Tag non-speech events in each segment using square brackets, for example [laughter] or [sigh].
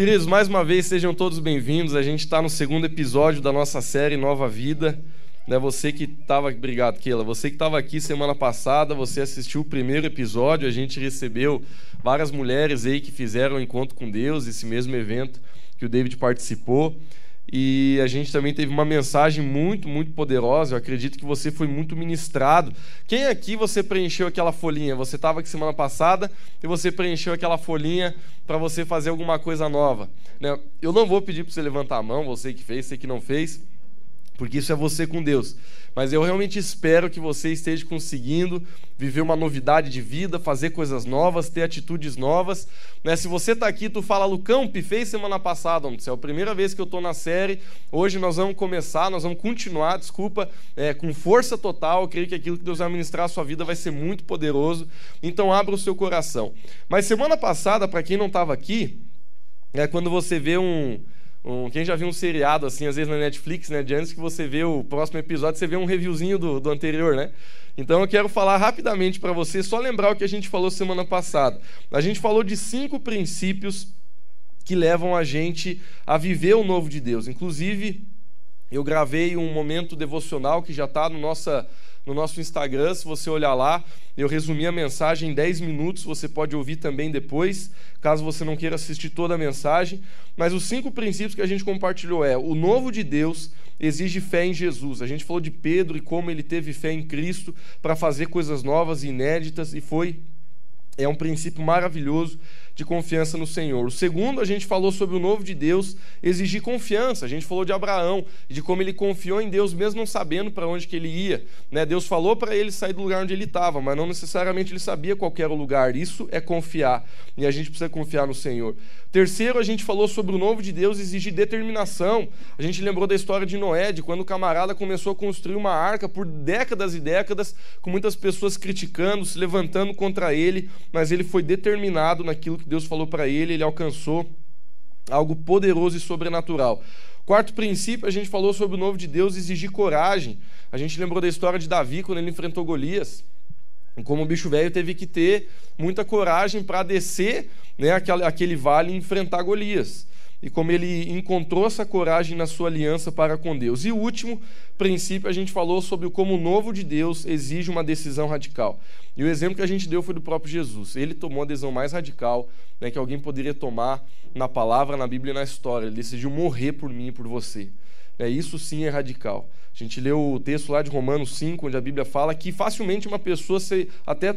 Queridos, mais uma vez sejam todos bem-vindos. A gente está no segundo episódio da nossa série Nova Vida. Né, você que estava, obrigado, Keila. Você que estava aqui semana passada, você assistiu o primeiro episódio. A gente recebeu várias mulheres aí que fizeram o encontro com Deus, esse mesmo evento que o David participou. E a gente também teve uma mensagem muito, muito poderosa. Eu acredito que você foi muito ministrado. Quem aqui você preencheu aquela folhinha? Você estava aqui semana passada e você preencheu aquela folhinha para você fazer alguma coisa nova. Né? Eu não vou pedir para você levantar a mão, você que fez, você que não fez porque isso é você com Deus. Mas eu realmente espero que você esteja conseguindo viver uma novidade de vida, fazer coisas novas, ter atitudes novas. Né? Se você está aqui, tu fala, Lucão, pifei semana passada, homem, é a primeira vez que eu estou na série. Hoje nós vamos começar, nós vamos continuar, desculpa, é, com força total. Eu creio que aquilo que Deus vai ministrar a sua vida vai ser muito poderoso. Então abra o seu coração. Mas semana passada, para quem não estava aqui, é quando você vê um um, quem já viu um seriado assim, às vezes na Netflix, né? De antes que você vê o próximo episódio, você vê um reviewzinho do, do anterior, né? Então eu quero falar rapidamente para você, só lembrar o que a gente falou semana passada. A gente falou de cinco princípios que levam a gente a viver o novo de Deus. Inclusive, eu gravei um momento devocional que já está no nossa no nosso Instagram, se você olhar lá, eu resumi a mensagem em 10 minutos, você pode ouvir também depois, caso você não queira assistir toda a mensagem. Mas os cinco princípios que a gente compartilhou é: o novo de Deus exige fé em Jesus. A gente falou de Pedro e como ele teve fé em Cristo para fazer coisas novas e inéditas, e foi é um princípio maravilhoso de confiança no Senhor. O segundo, a gente falou sobre o novo de Deus exigir confiança. A gente falou de Abraão de como ele confiou em Deus mesmo não sabendo para onde que ele ia. Né? Deus falou para ele sair do lugar onde ele estava, mas não necessariamente ele sabia qual era o lugar. Isso é confiar e a gente precisa confiar no Senhor. Terceiro, a gente falou sobre o novo de Deus exigir determinação. A gente lembrou da história de Noé, de quando o camarada começou a construir uma arca por décadas e décadas, com muitas pessoas criticando, se levantando contra ele, mas ele foi determinado naquilo que Deus falou para ele, ele alcançou algo poderoso e sobrenatural. Quarto princípio, a gente falou sobre o novo de Deus exigir coragem. A gente lembrou da história de Davi quando ele enfrentou Golias. Como o bicho velho teve que ter muita coragem para descer né, aquele, vale e enfrentar Golias e como ele encontrou essa coragem na sua aliança para com Deus. E o último princípio, a gente falou sobre como o novo de Deus exige uma decisão radical. E o exemplo que a gente deu foi do próprio Jesus. Ele tomou a decisão mais radical né, que alguém poderia tomar na palavra, na Bíblia e na história. Ele decidiu morrer por mim e por você. É, isso sim é radical. A gente leu o texto lá de Romanos 5, onde a Bíblia fala que facilmente uma pessoa se, até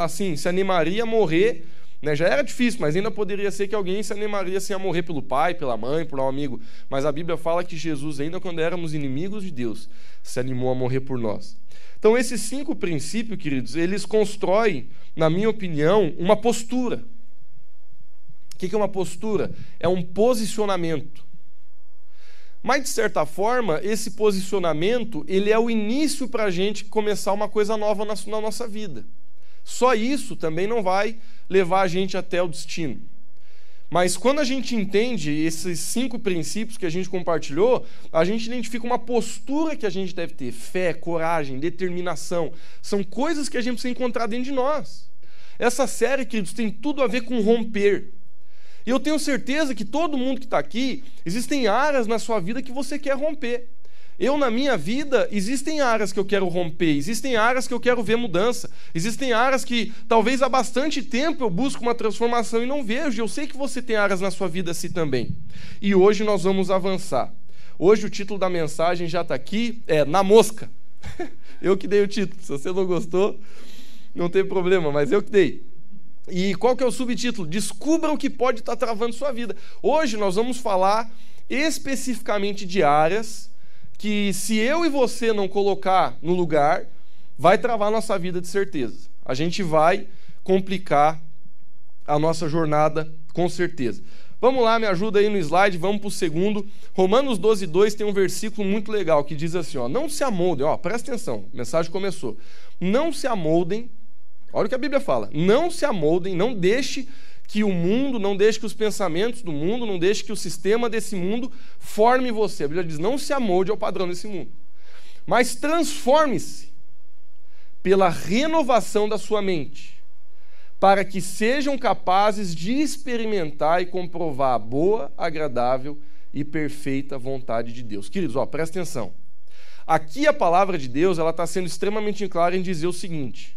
assim, se animaria a morrer né? Já era difícil, mas ainda poderia ser que alguém se animaria assim, a morrer pelo pai, pela mãe, por um amigo. Mas a Bíblia fala que Jesus, ainda quando éramos inimigos de Deus, se animou a morrer por nós. Então, esses cinco princípios, queridos, eles constroem, na minha opinião, uma postura. O que é uma postura? É um posicionamento. Mas, de certa forma, esse posicionamento ele é o início para a gente começar uma coisa nova na, na nossa vida. Só isso também não vai levar a gente até o destino. Mas quando a gente entende esses cinco princípios que a gente compartilhou, a gente identifica uma postura que a gente deve ter: fé, coragem, determinação. São coisas que a gente precisa encontrar dentro de nós. Essa série, queridos, tem tudo a ver com romper. E eu tenho certeza que todo mundo que está aqui, existem áreas na sua vida que você quer romper. Eu, na minha vida, existem áreas que eu quero romper, existem áreas que eu quero ver mudança, existem áreas que talvez há bastante tempo eu busco uma transformação e não vejo. Eu sei que você tem áreas na sua vida assim também. E hoje nós vamos avançar. Hoje o título da mensagem já está aqui, é Na Mosca. [laughs] eu que dei o título. Se você não gostou, não tem problema, mas eu que dei. E qual que é o subtítulo? Descubra o que pode estar tá travando sua vida. Hoje nós vamos falar especificamente de áreas que se eu e você não colocar no lugar, vai travar nossa vida de certeza. A gente vai complicar a nossa jornada com certeza. Vamos lá, me ajuda aí no slide, vamos para o segundo. Romanos 12, 2 tem um versículo muito legal que diz assim: ó, não se amoldem, ó, presta atenção, a mensagem começou. Não se amoldem, olha o que a Bíblia fala, não se amoldem, não deixe que o mundo, não deixe que os pensamentos do mundo, não deixe que o sistema desse mundo forme você. A Bíblia diz: não se amolde ao padrão desse mundo, mas transforme-se pela renovação da sua mente, para que sejam capazes de experimentar e comprovar a boa, agradável e perfeita vontade de Deus. Queridos, ó, presta atenção. Aqui a palavra de Deus ela está sendo extremamente clara em dizer o seguinte: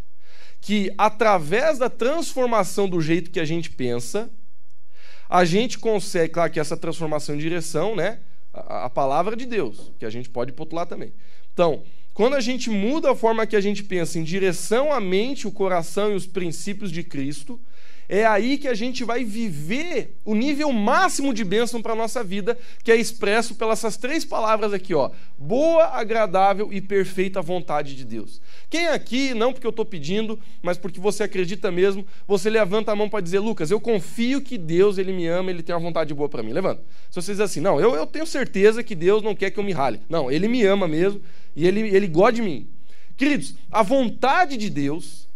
que através da transformação do jeito que a gente pensa, a gente consegue, claro que essa transformação em direção, né? A, a palavra de Deus, que a gente pode potular também. Então, quando a gente muda a forma que a gente pensa em direção à mente, o coração e os princípios de Cristo, é aí que a gente vai viver o nível máximo de bênção para a nossa vida, que é expresso pelas essas três palavras aqui, ó. Boa, agradável e perfeita vontade de Deus. Quem aqui, não porque eu estou pedindo, mas porque você acredita mesmo, você levanta a mão para dizer, Lucas, eu confio que Deus ele me ama, ele tem uma vontade boa para mim. Levanta. Se você diz assim, não, eu, eu tenho certeza que Deus não quer que eu me rale. Não, ele me ama mesmo e ele, ele gosta de mim. Queridos, a vontade de Deus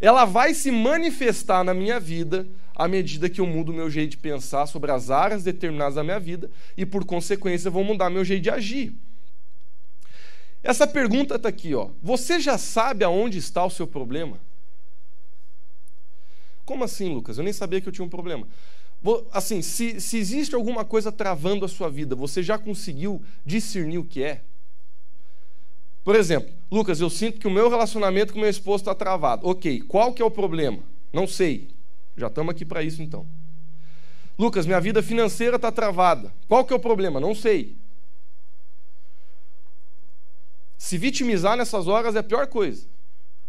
ela vai se manifestar na minha vida à medida que eu mudo meu jeito de pensar sobre as áreas determinadas da minha vida e, por consequência, vou mudar meu jeito de agir. Essa pergunta está aqui, ó. Você já sabe aonde está o seu problema? Como assim, Lucas? Eu nem sabia que eu tinha um problema. Assim, se, se existe alguma coisa travando a sua vida, você já conseguiu discernir o que é? Por exemplo, Lucas, eu sinto que o meu relacionamento com meu esposo está travado. Ok, qual que é o problema? Não sei. Já estamos aqui para isso então. Lucas, minha vida financeira está travada. Qual que é o problema? Não sei. Se vitimizar nessas horas é a pior coisa.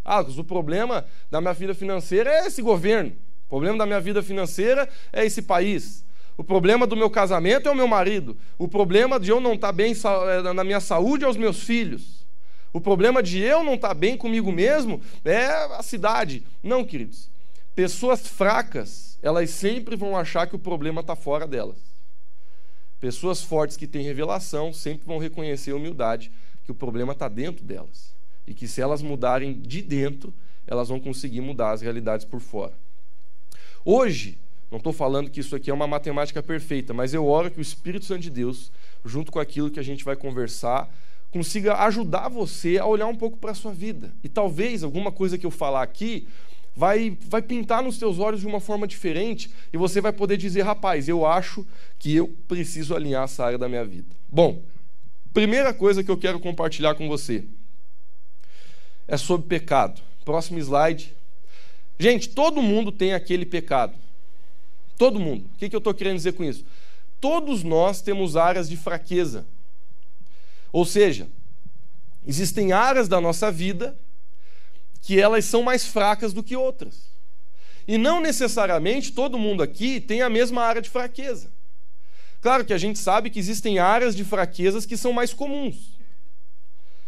Ah, Lucas, o problema da minha vida financeira é esse governo. O problema da minha vida financeira é esse país. O problema do meu casamento é o meu marido. O problema de eu não estar tá bem eh, na minha saúde é os meus filhos. O problema de eu não estar tá bem comigo mesmo é a cidade. Não, queridos. Pessoas fracas, elas sempre vão achar que o problema está fora delas. Pessoas fortes que têm revelação sempre vão reconhecer a humildade que o problema está dentro delas. E que se elas mudarem de dentro, elas vão conseguir mudar as realidades por fora. Hoje, não estou falando que isso aqui é uma matemática perfeita, mas eu oro que o Espírito Santo de Deus, junto com aquilo que a gente vai conversar, consiga ajudar você a olhar um pouco para a sua vida. E talvez alguma coisa que eu falar aqui vai, vai pintar nos seus olhos de uma forma diferente e você vai poder dizer, rapaz, eu acho que eu preciso alinhar essa área da minha vida. Bom, primeira coisa que eu quero compartilhar com você é sobre pecado. Próximo slide. Gente, todo mundo tem aquele pecado. Todo mundo. O que, que eu estou querendo dizer com isso? Todos nós temos áreas de fraqueza ou seja, existem áreas da nossa vida que elas são mais fracas do que outras. E não necessariamente todo mundo aqui tem a mesma área de fraqueza. Claro que a gente sabe que existem áreas de fraquezas que são mais comuns.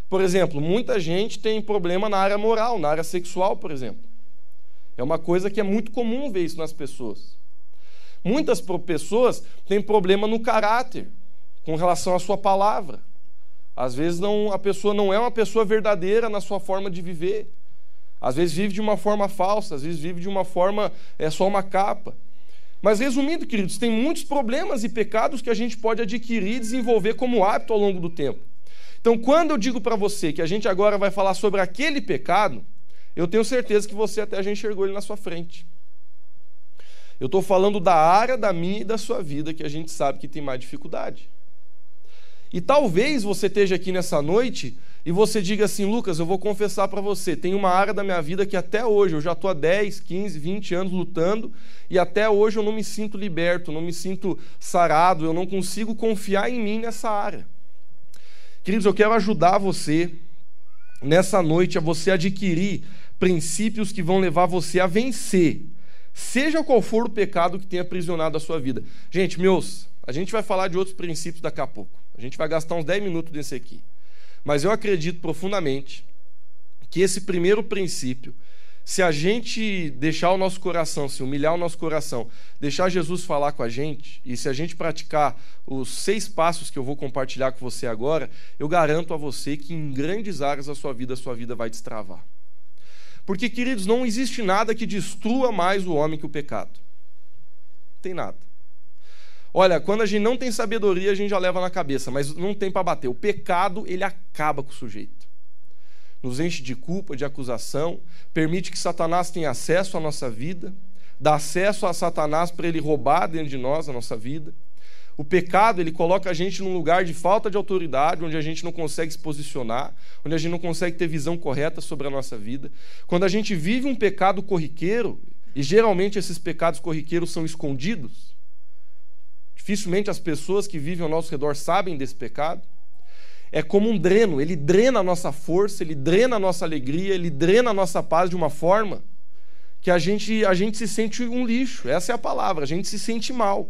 Por exemplo, muita gente tem problema na área moral, na área sexual, por exemplo. É uma coisa que é muito comum ver isso nas pessoas. Muitas pessoas têm problema no caráter, com relação à sua palavra. Às vezes não, a pessoa não é uma pessoa verdadeira na sua forma de viver. Às vezes vive de uma forma falsa, às vezes vive de uma forma é só uma capa. Mas resumindo, queridos, tem muitos problemas e pecados que a gente pode adquirir e desenvolver como hábito ao longo do tempo. Então, quando eu digo para você que a gente agora vai falar sobre aquele pecado, eu tenho certeza que você até já enxergou ele na sua frente. Eu estou falando da área da minha e da sua vida que a gente sabe que tem mais dificuldade. E talvez você esteja aqui nessa noite e você diga assim: Lucas, eu vou confessar para você, tem uma área da minha vida que até hoje, eu já estou há 10, 15, 20 anos lutando e até hoje eu não me sinto liberto, não me sinto sarado, eu não consigo confiar em mim nessa área. Queridos, eu quero ajudar você nessa noite a você adquirir princípios que vão levar você a vencer, seja qual for o pecado que tenha aprisionado a sua vida. Gente, meus, a gente vai falar de outros princípios daqui a pouco. A gente vai gastar uns 10 minutos desse aqui. Mas eu acredito profundamente que esse primeiro princípio, se a gente deixar o nosso coração, se humilhar o nosso coração, deixar Jesus falar com a gente, e se a gente praticar os seis passos que eu vou compartilhar com você agora, eu garanto a você que em grandes áreas da sua vida, a sua vida vai destravar. Porque, queridos, não existe nada que destrua mais o homem que o pecado. Não tem nada. Olha, quando a gente não tem sabedoria, a gente já leva na cabeça, mas não tem para bater. O pecado, ele acaba com o sujeito. nos enche de culpa, de acusação, permite que Satanás tenha acesso à nossa vida, dá acesso a Satanás para ele roubar dentro de nós a nossa vida. O pecado, ele coloca a gente num lugar de falta de autoridade, onde a gente não consegue se posicionar, onde a gente não consegue ter visão correta sobre a nossa vida. Quando a gente vive um pecado corriqueiro, e geralmente esses pecados corriqueiros são escondidos, dificilmente as pessoas que vivem ao nosso redor sabem desse pecado. É como um dreno, ele drena a nossa força, ele drena a nossa alegria, ele drena a nossa paz de uma forma que a gente, a gente se sente um lixo. Essa é a palavra, a gente se sente mal.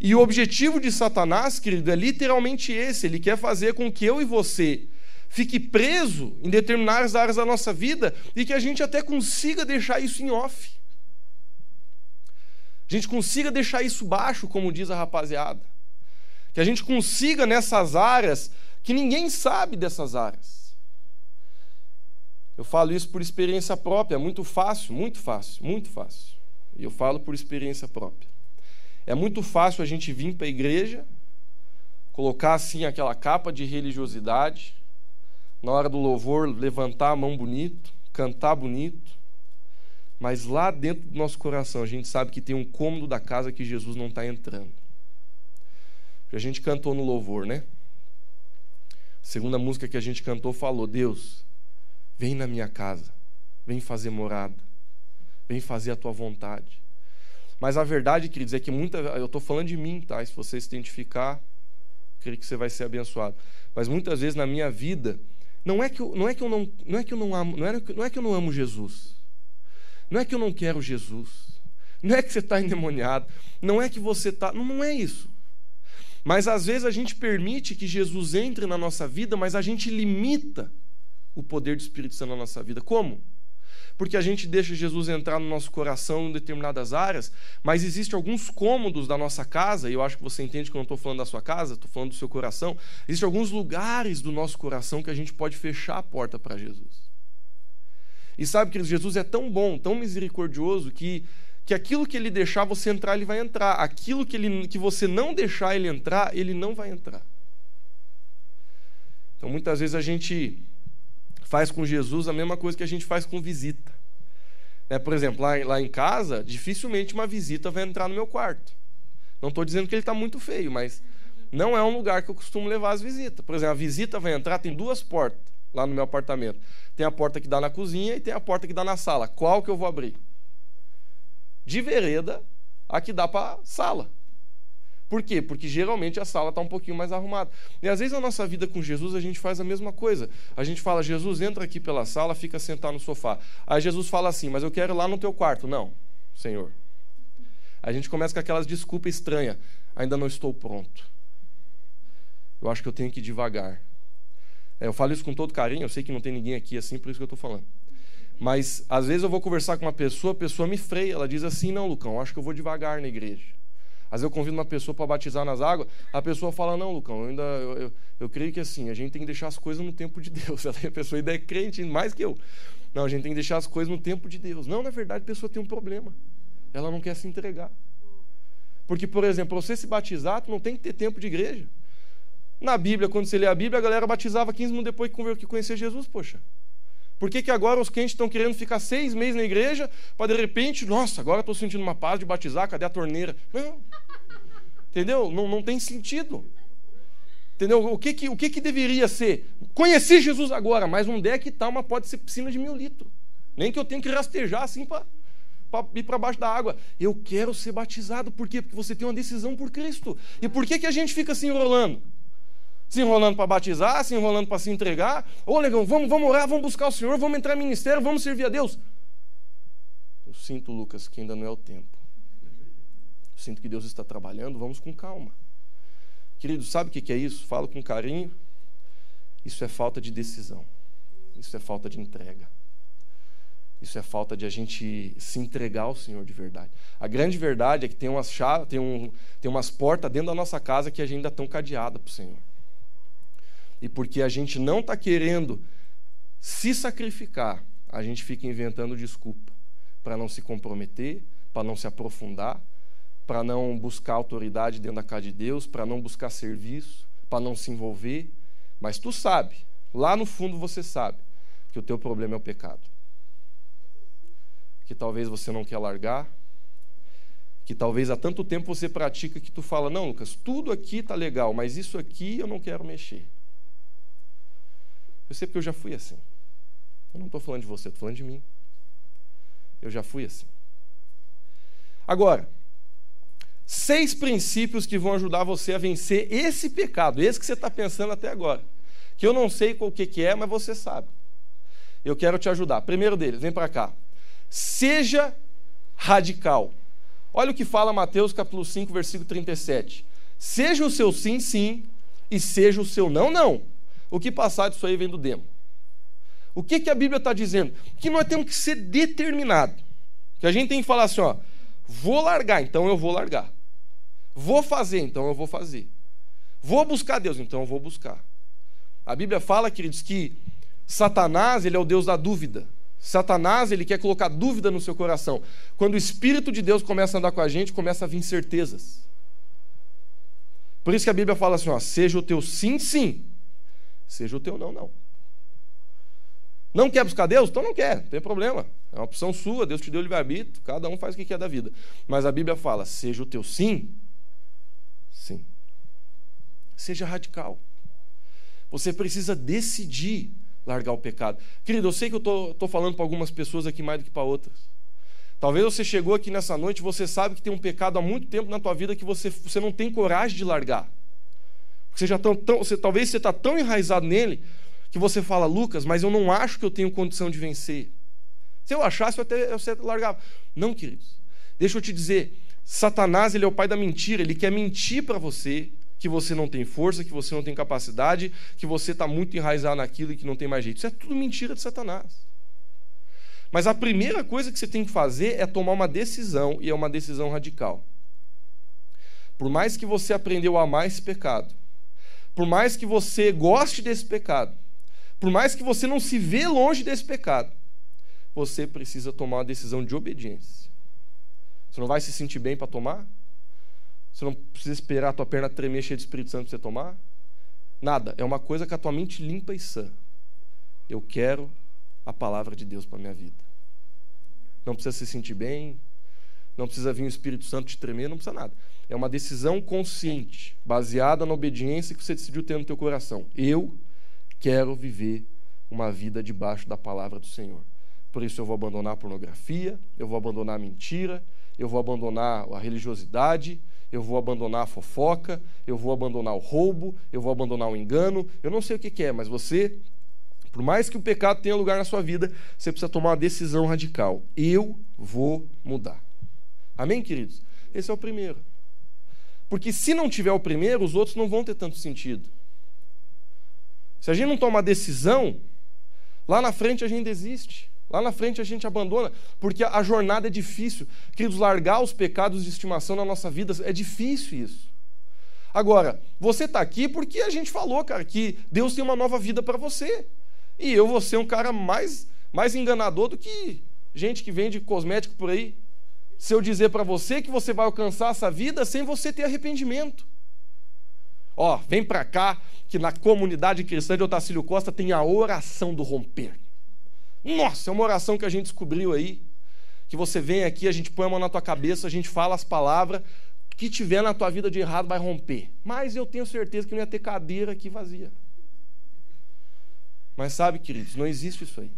E o objetivo de Satanás, querido, é literalmente esse: ele quer fazer com que eu e você fique preso em determinadas áreas da nossa vida e que a gente até consiga deixar isso em off. A gente consiga deixar isso baixo, como diz a rapaziada. Que a gente consiga nessas áreas que ninguém sabe dessas áreas. Eu falo isso por experiência própria, é muito fácil, muito fácil, muito fácil. E eu falo por experiência própria. É muito fácil a gente vir para a igreja, colocar assim aquela capa de religiosidade, na hora do louvor levantar a mão bonito, cantar bonito, mas lá dentro do nosso coração a gente sabe que tem um cômodo da casa que Jesus não está entrando. A gente cantou no louvor, né? A segunda música que a gente cantou falou: Deus, vem na minha casa, vem fazer morada, vem fazer a tua vontade. Mas a verdade, queridos, é que muita. Eu estou falando de mim, tá? Se você se identificar, creio que você vai ser abençoado. Mas muitas vezes na minha vida, não é que eu não, é que eu não, não, é que eu não amo, não é, não é que eu não amo Jesus. Não é que eu não quero Jesus. Não é que você está endemoniado. Não é que você está. Não, não é isso. Mas às vezes a gente permite que Jesus entre na nossa vida, mas a gente limita o poder do Espírito Santo na nossa vida. Como? porque a gente deixa Jesus entrar no nosso coração em determinadas áreas, mas existem alguns cômodos da nossa casa, e eu acho que você entende que eu não estou falando da sua casa, estou falando do seu coração. Existem alguns lugares do nosso coração que a gente pode fechar a porta para Jesus. E sabe que Jesus é tão bom, tão misericordioso, que, que aquilo que ele deixar você entrar, ele vai entrar. Aquilo que, ele, que você não deixar ele entrar, ele não vai entrar. Então muitas vezes a gente faz com Jesus a mesma coisa que a gente faz com visita. É, por exemplo, lá, lá em casa, dificilmente uma visita vai entrar no meu quarto. Não estou dizendo que ele está muito feio, mas não é um lugar que eu costumo levar as visitas. Por exemplo, a visita vai entrar, tem duas portas lá no meu apartamento. Tem a porta que dá na cozinha e tem a porta que dá na sala. Qual que eu vou abrir? De vereda, a que dá para sala. Por quê? Porque geralmente a sala está um pouquinho mais arrumada. E às vezes na nossa vida com Jesus a gente faz a mesma coisa. A gente fala, Jesus, entra aqui pela sala, fica sentado no sofá. Aí Jesus fala assim, mas eu quero ir lá no teu quarto. Não, Senhor. A gente começa com aquelas desculpas estranhas. Ainda não estou pronto. Eu acho que eu tenho que ir devagar. É, eu falo isso com todo carinho, eu sei que não tem ninguém aqui assim, por isso que eu estou falando. Mas às vezes eu vou conversar com uma pessoa, a pessoa me freia, ela diz assim: não, Lucão, acho que eu vou devagar na igreja. Às vezes eu convido uma pessoa para batizar nas águas, a pessoa fala, não, Lucão, eu ainda eu, eu, eu, creio que assim, a gente tem que deixar as coisas no tempo de Deus. [laughs] A pessoa ainda é crente mais que eu. Não, a gente tem que deixar as coisas no tempo de Deus. Não, na verdade, a pessoa tem um problema. Ela não quer se entregar. Porque, por exemplo, para você se batizar, tu não tem que ter tempo de igreja. Na Bíblia, quando você lê a Bíblia, a galera batizava 15 minutos depois que conhecer Jesus, poxa. Por que, que agora os crentes estão querendo ficar seis meses na igreja para de repente, nossa, agora estou sentindo uma paz de batizar, cadê a torneira? Não. Entendeu? Não, não tem sentido. Entendeu? O que que, o que que deveria ser? Conheci Jesus agora, mas onde é que está uma pode ser piscina de mil litros? Nem que eu tenha que rastejar assim para ir para baixo da água. Eu quero ser batizado. Por quê? Porque você tem uma decisão por Cristo. E por que, que a gente fica se enrolando? Se enrolando para batizar, se enrolando para se entregar. Ô, negão, vamos, vamos orar, vamos buscar o Senhor, vamos entrar no ministério, vamos servir a Deus. Eu sinto, Lucas, que ainda não é o tempo. Eu sinto que Deus está trabalhando, vamos com calma. Querido, sabe o que é isso? Falo com carinho. Isso é falta de decisão. Isso é falta de entrega. Isso é falta de a gente se entregar ao Senhor de verdade. A grande verdade é que tem umas, chaves, tem, um, tem umas portas dentro da nossa casa que ainda estão cadeadas para o Senhor e porque a gente não está querendo se sacrificar, a gente fica inventando desculpa para não se comprometer, para não se aprofundar, para não buscar autoridade dentro da casa de Deus, para não buscar serviço, para não se envolver. Mas tu sabe, lá no fundo você sabe, que o teu problema é o pecado. Que talvez você não quer largar, que talvez há tanto tempo você pratica que tu fala: "Não, Lucas, tudo aqui tá legal, mas isso aqui eu não quero mexer". Eu sei porque eu já fui assim. Eu não estou falando de você, estou falando de mim. Eu já fui assim. Agora, seis princípios que vão ajudar você a vencer esse pecado, esse que você está pensando até agora. Que eu não sei qual que, é, mas você sabe. Eu quero te ajudar. Primeiro deles, vem para cá. Seja radical. Olha o que fala Mateus capítulo 5, versículo 37. Seja o seu sim, sim, e seja o seu não, não. O que passar disso aí vem do demo. O que, que a Bíblia está dizendo? Que nós temos que ser determinados. Que a gente tem que falar assim, ó, vou largar, então eu vou largar. Vou fazer, então eu vou fazer. Vou buscar Deus, então eu vou buscar. A Bíblia fala, queridos, que Satanás, ele é o Deus da dúvida. Satanás, ele quer colocar dúvida no seu coração. Quando o Espírito de Deus começa a andar com a gente, começa a vir certezas. Por isso que a Bíblia fala assim, ó, seja o teu sim, sim, seja o teu não, não. Não quer buscar Deus? Então não quer, não tem problema. É uma opção sua, Deus te deu livre-arbítrio, cada um faz o que quer da vida. Mas a Bíblia fala: seja o teu sim, sim. Seja radical. Você precisa decidir largar o pecado. Querido, eu sei que eu estou falando para algumas pessoas aqui mais do que para outras. Talvez você chegou aqui nessa noite, você sabe que tem um pecado há muito tempo na tua vida que você, você não tem coragem de largar. Você já tão, tão, você, talvez você está tão enraizado nele que você fala, Lucas, mas eu não acho que eu tenho condição de vencer. Se eu achasse, eu até, eu largava. Não, queridos. Deixa eu te dizer, Satanás ele é o pai da mentira. Ele quer mentir para você que você não tem força, que você não tem capacidade, que você está muito enraizado naquilo e que não tem mais jeito. Isso é tudo mentira de Satanás. Mas a primeira coisa que você tem que fazer é tomar uma decisão, e é uma decisão radical. Por mais que você aprendeu a amar esse pecado, por mais que você goste desse pecado, por mais que você não se vê longe desse pecado, você precisa tomar uma decisão de obediência. Você não vai se sentir bem para tomar? Você não precisa esperar a tua perna tremer cheia de Espírito Santo para você tomar? Nada. É uma coisa com a tua mente limpa e sã. Eu quero a palavra de Deus para minha vida. Não precisa se sentir bem, não precisa vir o Espírito Santo te tremer, não precisa nada. É uma decisão consciente, baseada na obediência que você decidiu ter no teu coração. Eu quero viver uma vida debaixo da palavra do Senhor. Por isso eu vou abandonar a pornografia, eu vou abandonar a mentira, eu vou abandonar a religiosidade, eu vou abandonar a fofoca, eu vou abandonar o roubo, eu vou abandonar o engano. Eu não sei o que, que é, mas você, por mais que o pecado tenha lugar na sua vida, você precisa tomar uma decisão radical. Eu vou mudar. Amém, queridos? Esse é o primeiro. Porque se não tiver o primeiro, os outros não vão ter tanto sentido. Se a gente não toma decisão, lá na frente a gente desiste. Lá na frente a gente abandona, porque a jornada é difícil. Queridos, largar os pecados de estimação na nossa vida é difícil isso. Agora, você está aqui porque a gente falou, cara, que Deus tem uma nova vida para você. E eu vou ser um cara mais, mais enganador do que gente que vende cosmético por aí. Se eu dizer para você que você vai alcançar essa vida sem você ter arrependimento. Ó, vem para cá, que na comunidade cristã de Otacílio Costa tem a oração do romper. Nossa, é uma oração que a gente descobriu aí. Que você vem aqui, a gente põe a mão na tua cabeça, a gente fala as palavras, que tiver na tua vida de errado vai romper. Mas eu tenho certeza que não ia ter cadeira aqui vazia. Mas sabe, queridos, não existe isso aí.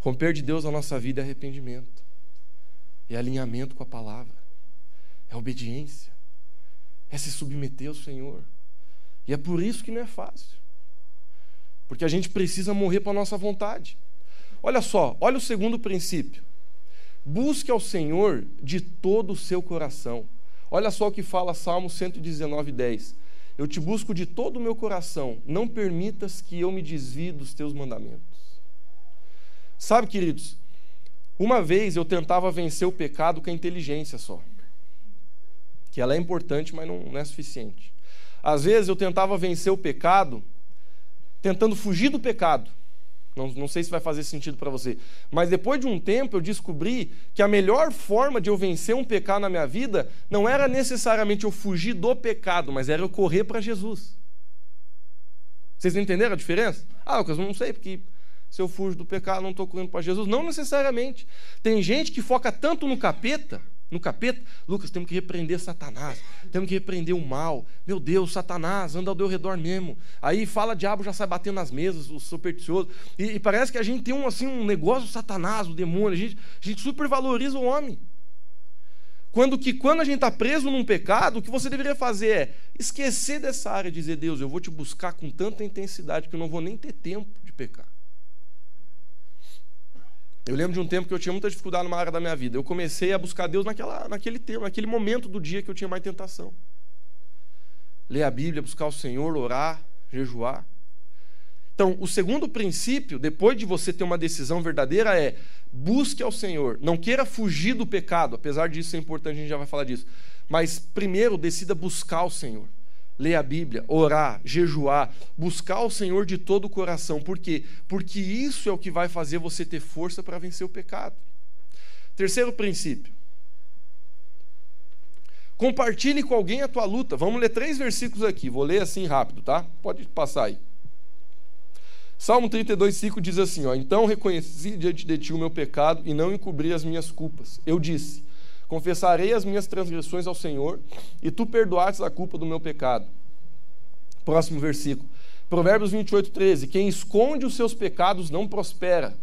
Romper de Deus na nossa vida é arrependimento, é alinhamento com a palavra, é obediência, é se submeter ao Senhor. E é por isso que não é fácil. Porque a gente precisa morrer para a nossa vontade. Olha só, olha o segundo princípio. Busque ao Senhor de todo o seu coração. Olha só o que fala Salmo 119, 10. Eu te busco de todo o meu coração, não permitas que eu me desvie dos teus mandamentos. Sabe, queridos, uma vez eu tentava vencer o pecado com a inteligência só. Que ela é importante, mas não, é suficiente. Às vezes eu tentava vencer o pecado tentando fugir do pecado. Não, não sei se vai fazer sentido para você. Mas depois de um tempo eu descobri que a melhor forma de eu vencer um pecado na minha vida não era necessariamente eu fugir do pecado, mas era eu correr para Jesus. Vocês entenderam a diferença? Ah, Lucas, não sei, porque se eu fujo do pecado, não estou correndo para Jesus. Não necessariamente. Tem gente que foca tanto no capeta, no capeta, Lucas, temos que repreender Satanás, temos que repreender o mal. Meu Deus, Satanás anda ao teu redor mesmo. Aí fala, diabo já sai batendo nas mesas, o supersticioso. E, e, parece que a gente tem um, assim, um negócio, Satanás, o demônio, a gente, a gente supervaloriza o homem. Quando que quando a gente está preso num pecado, o que você deveria fazer é esquecer dessa área e dizer, Deus, eu vou te buscar com tanta intensidade que eu não vou nem ter tempo de pecar. Eu lembro de um tempo que eu tinha muita dificuldade numa área da minha vida. Eu comecei a buscar Deus naquela, naquele tempo, naquele momento do dia que eu tinha mais tentação. Ler a Bíblia, buscar o Senhor, orar, jejuar. Então, o segundo princípio, depois de você ter uma decisão verdadeira, é busque ao Senhor. Não queira fugir do pecado, apesar disso ser importante, a gente já vai falar disso. Mas primeiro, decida buscar o Senhor ler a Bíblia, orar, jejuar, buscar o Senhor de todo o coração. Por quê? Porque isso é o que vai fazer você ter força para vencer o pecado. Terceiro princípio. Compartilhe com alguém a tua luta. Vamos ler três versículos aqui. Vou ler assim rápido, tá? Pode passar aí. Salmo 32, 5 diz assim: ó, Então reconheci diante de ti o meu pecado e não encobri as minhas culpas. Eu disse: Confessarei as minhas transgressões ao Senhor, e tu perdoaste a culpa do meu pecado. Próximo versículo. Provérbios 28, 13. Quem esconde os seus pecados não prospera,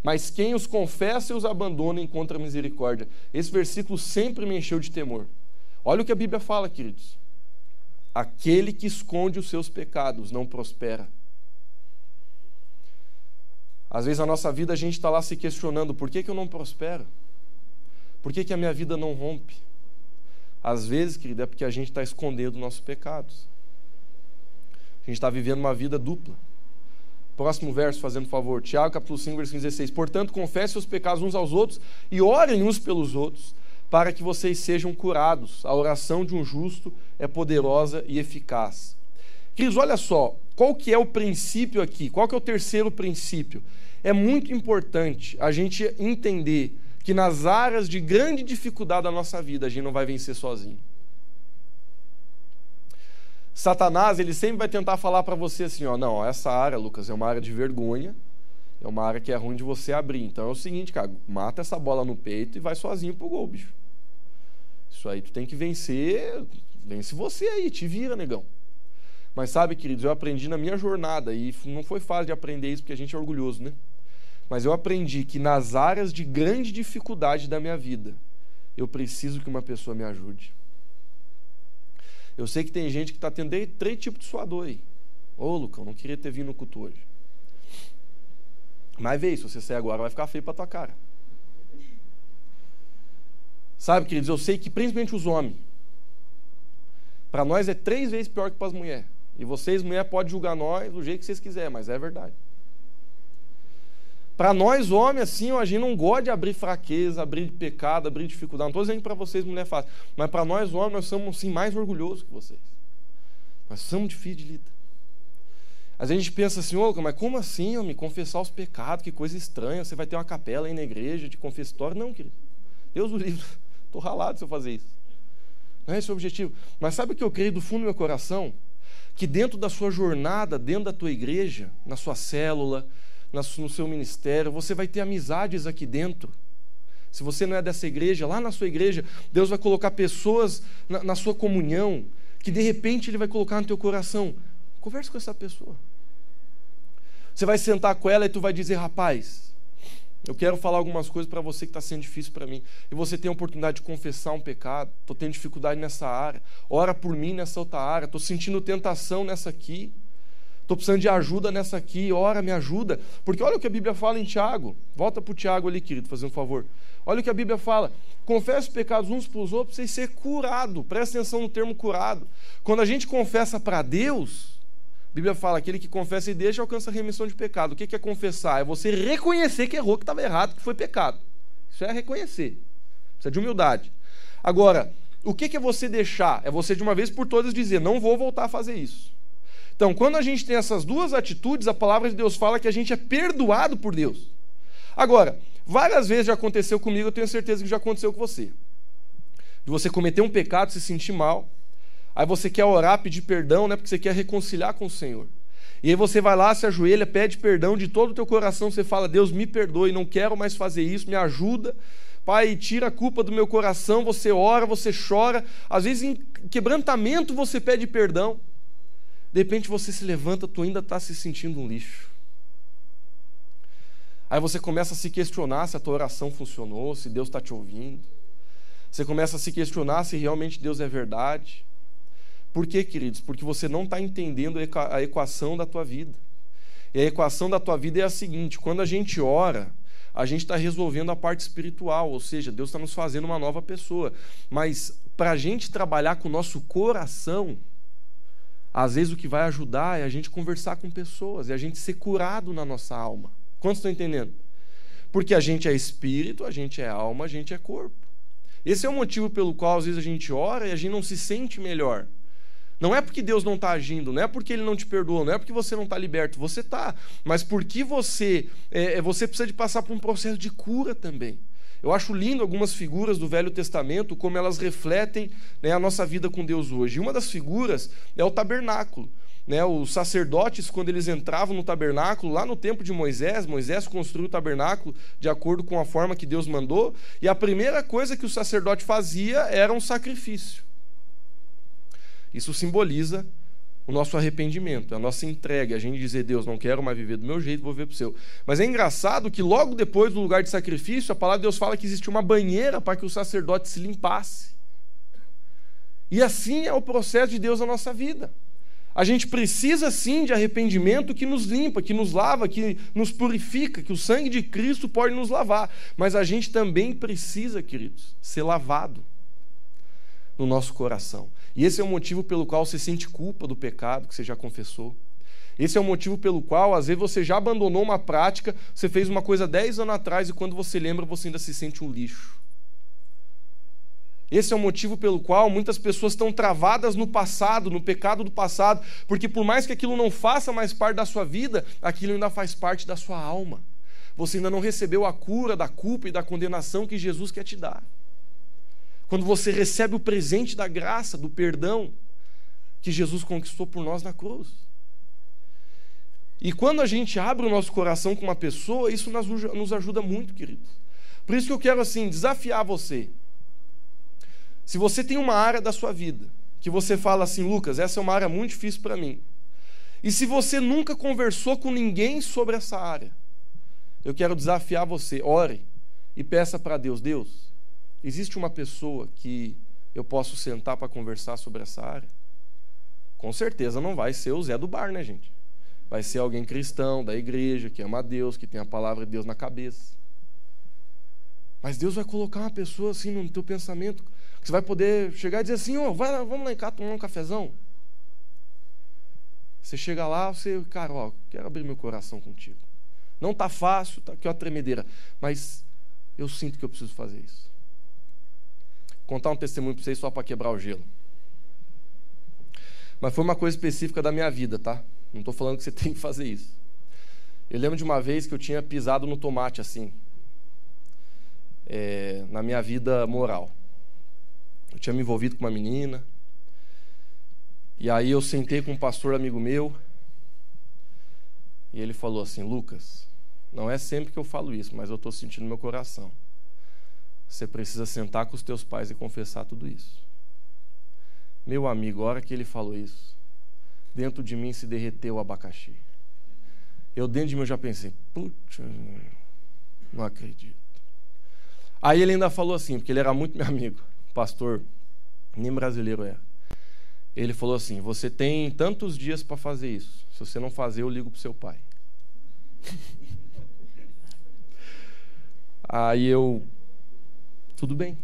mas quem os confessa e os abandona encontra misericórdia. Esse versículo sempre me encheu de temor. Olha o que a Bíblia fala, queridos. Aquele que esconde os seus pecados não prospera. Às vezes na nossa vida a gente está lá se questionando: por que, que eu não prospero? Por que, que a minha vida não rompe? Às vezes, querido, é porque a gente está escondendo nossos pecados. A gente está vivendo uma vida dupla. Próximo verso, fazendo favor. Tiago, capítulo 5, versículo 16. Portanto, confessem os pecados uns aos outros e orem uns pelos outros, para que vocês sejam curados. A oração de um justo é poderosa e eficaz. Queridos, olha só, qual que é o princípio aqui? Qual que é o terceiro princípio? É muito importante a gente entender que nas áreas de grande dificuldade da nossa vida a gente não vai vencer sozinho. Satanás, ele sempre vai tentar falar para você assim, ó, não, essa área, Lucas, é uma área de vergonha, é uma área que é ruim de você abrir. Então é o seguinte, cara, mata essa bola no peito e vai sozinho pro gol, bicho. Isso aí tu tem que vencer, vence você aí, te vira, negão. Mas sabe, queridos, eu aprendi na minha jornada e não foi fácil de aprender isso porque a gente é orgulhoso, né? Mas eu aprendi que nas áreas de grande dificuldade da minha vida, eu preciso que uma pessoa me ajude. Eu sei que tem gente que está tendo três tipos de suador aí. Ô, Lucão, não queria ter vindo no culto hoje. Mas vê, se você sair agora, vai ficar feio para tua cara. Sabe, queridos, eu sei que principalmente os homens, para nós é três vezes pior que para as mulheres. E vocês, mulher, podem julgar nós do jeito que vocês quiserem, mas é verdade. Para nós, homens, assim, a gente não gosta de abrir fraqueza, abrir pecado, abrir dificuldade. Não estou dizendo para vocês, mulher, é fácil. Mas para nós, homens, nós somos assim, mais orgulhosos que vocês. Nós somos difíceis de lidar. Às vezes a gente pensa assim, oh, mas como assim, me confessar os pecados? Que coisa estranha. Você vai ter uma capela aí na igreja de confessório? Não, querido. Deus o livre. [laughs] Estou ralado se eu fazer isso. Não é esse o objetivo. Mas sabe o que eu creio do fundo do meu coração? Que dentro da sua jornada, dentro da tua igreja, na sua célula, no seu ministério, você vai ter amizades aqui dentro. Se você não é dessa igreja, lá na sua igreja, Deus vai colocar pessoas na, na sua comunhão que de repente Ele vai colocar no teu coração. Converse com essa pessoa. Você vai sentar com ela e tu vai dizer, rapaz, eu quero falar algumas coisas para você que está sendo difícil para mim. E você tem a oportunidade de confessar um pecado. Estou tendo dificuldade nessa área. Ora por mim nessa outra área. Estou sentindo tentação nessa aqui. Estou precisando de ajuda nessa aqui, ora, me ajuda. Porque olha o que a Bíblia fala em Tiago. Volta para o Tiago ali, querido, fazendo um favor. Olha o que a Bíblia fala. Confesse pecados uns para os outros para você ser curado. Presta atenção no termo curado. Quando a gente confessa para Deus, a Bíblia fala: aquele que confessa e deixa alcança a remissão de pecado. O que é confessar? É você reconhecer que errou, que estava errado, que foi pecado. Isso é reconhecer. Precisa de humildade. Agora, o que é você deixar? É você de uma vez por todas dizer: não vou voltar a fazer isso. Então, quando a gente tem essas duas atitudes, a palavra de Deus fala que a gente é perdoado por Deus. Agora, várias vezes já aconteceu comigo, eu tenho certeza que já aconteceu com você. De você cometer um pecado, se sentir mal, aí você quer orar, pedir perdão, né, porque você quer reconciliar com o Senhor. E aí você vai lá, se ajoelha, pede perdão de todo o teu coração, você fala: "Deus, me perdoe, não quero mais fazer isso, me ajuda". Pai, tira a culpa do meu coração, você ora, você chora, às vezes em quebrantamento você pede perdão. De repente você se levanta, tu ainda está se sentindo um lixo. Aí você começa a se questionar se a tua oração funcionou, se Deus está te ouvindo. Você começa a se questionar se realmente Deus é verdade. Por quê, queridos? Porque você não está entendendo a equação da tua vida. E a equação da tua vida é a seguinte: quando a gente ora, a gente está resolvendo a parte espiritual, ou seja, Deus está nos fazendo uma nova pessoa. Mas para a gente trabalhar com o nosso coração, às vezes o que vai ajudar é a gente conversar com pessoas, é a gente ser curado na nossa alma. Quantos estão entendendo? Porque a gente é espírito, a gente é alma, a gente é corpo. Esse é o motivo pelo qual às vezes a gente ora e a gente não se sente melhor. Não é porque Deus não está agindo, não é porque Ele não te perdoa, não é porque você não está liberto, você está. Mas porque você, é, é, você precisa de passar por um processo de cura também. Eu acho lindo algumas figuras do Velho Testamento, como elas refletem né, a nossa vida com Deus hoje. E uma das figuras é o tabernáculo. Né, os sacerdotes, quando eles entravam no tabernáculo, lá no tempo de Moisés, Moisés construiu o tabernáculo de acordo com a forma que Deus mandou, e a primeira coisa que o sacerdote fazia era um sacrifício. Isso simboliza o nosso arrependimento, a nossa entrega, a gente dizer, Deus, não quero mais viver do meu jeito, vou viver o seu. Mas é engraçado que logo depois do lugar de sacrifício, a palavra de Deus fala que existia uma banheira para que o sacerdote se limpasse. E assim é o processo de Deus na nossa vida. A gente precisa sim de arrependimento que nos limpa, que nos lava, que nos purifica, que o sangue de Cristo pode nos lavar. Mas a gente também precisa, queridos, ser lavado no nosso coração. E esse é o motivo pelo qual você sente culpa do pecado que você já confessou. Esse é o motivo pelo qual, às vezes, você já abandonou uma prática, você fez uma coisa 10 anos atrás e quando você lembra, você ainda se sente um lixo. Esse é o motivo pelo qual muitas pessoas estão travadas no passado, no pecado do passado, porque por mais que aquilo não faça mais parte da sua vida, aquilo ainda faz parte da sua alma. Você ainda não recebeu a cura da culpa e da condenação que Jesus quer te dar quando você recebe o presente da graça, do perdão que Jesus conquistou por nós na cruz. E quando a gente abre o nosso coração com uma pessoa, isso nos ajuda muito, queridos. Por isso que eu quero assim desafiar você. Se você tem uma área da sua vida que você fala assim, Lucas, essa é uma área muito difícil para mim. E se você nunca conversou com ninguém sobre essa área, eu quero desafiar você, ore e peça para Deus, Deus, Existe uma pessoa que eu posso sentar para conversar sobre essa área? Com certeza não vai ser o Zé do bar, né, gente? Vai ser alguém cristão, da igreja, que ama a Deus, que tem a palavra de Deus na cabeça. Mas Deus vai colocar uma pessoa assim no teu pensamento, que você vai poder chegar e dizer assim: oh, vai vamos lá em casa tomar um cafezão. Você chega lá, você, cara, ó, quero abrir meu coração contigo. Não tá fácil, tá aqui uma tremedeira, mas eu sinto que eu preciso fazer isso contar um testemunho para vocês só para quebrar o gelo. Mas foi uma coisa específica da minha vida, tá? Não estou falando que você [laughs] tem que fazer isso. Eu lembro de uma vez que eu tinha pisado no tomate assim, é, na minha vida moral. Eu tinha me envolvido com uma menina, e aí eu sentei com um pastor amigo meu, e ele falou assim: Lucas, não é sempre que eu falo isso, mas eu estou sentindo no meu coração. Você precisa sentar com os teus pais e confessar tudo isso. Meu amigo, a hora que ele falou isso, dentro de mim se derreteu o abacaxi. Eu dentro de mim já pensei, putz, não acredito. Aí ele ainda falou assim, porque ele era muito meu amigo, pastor, nem brasileiro era. Ele falou assim: Você tem tantos dias para fazer isso. Se você não fazer, eu ligo para seu pai. [laughs] Aí eu tudo bem.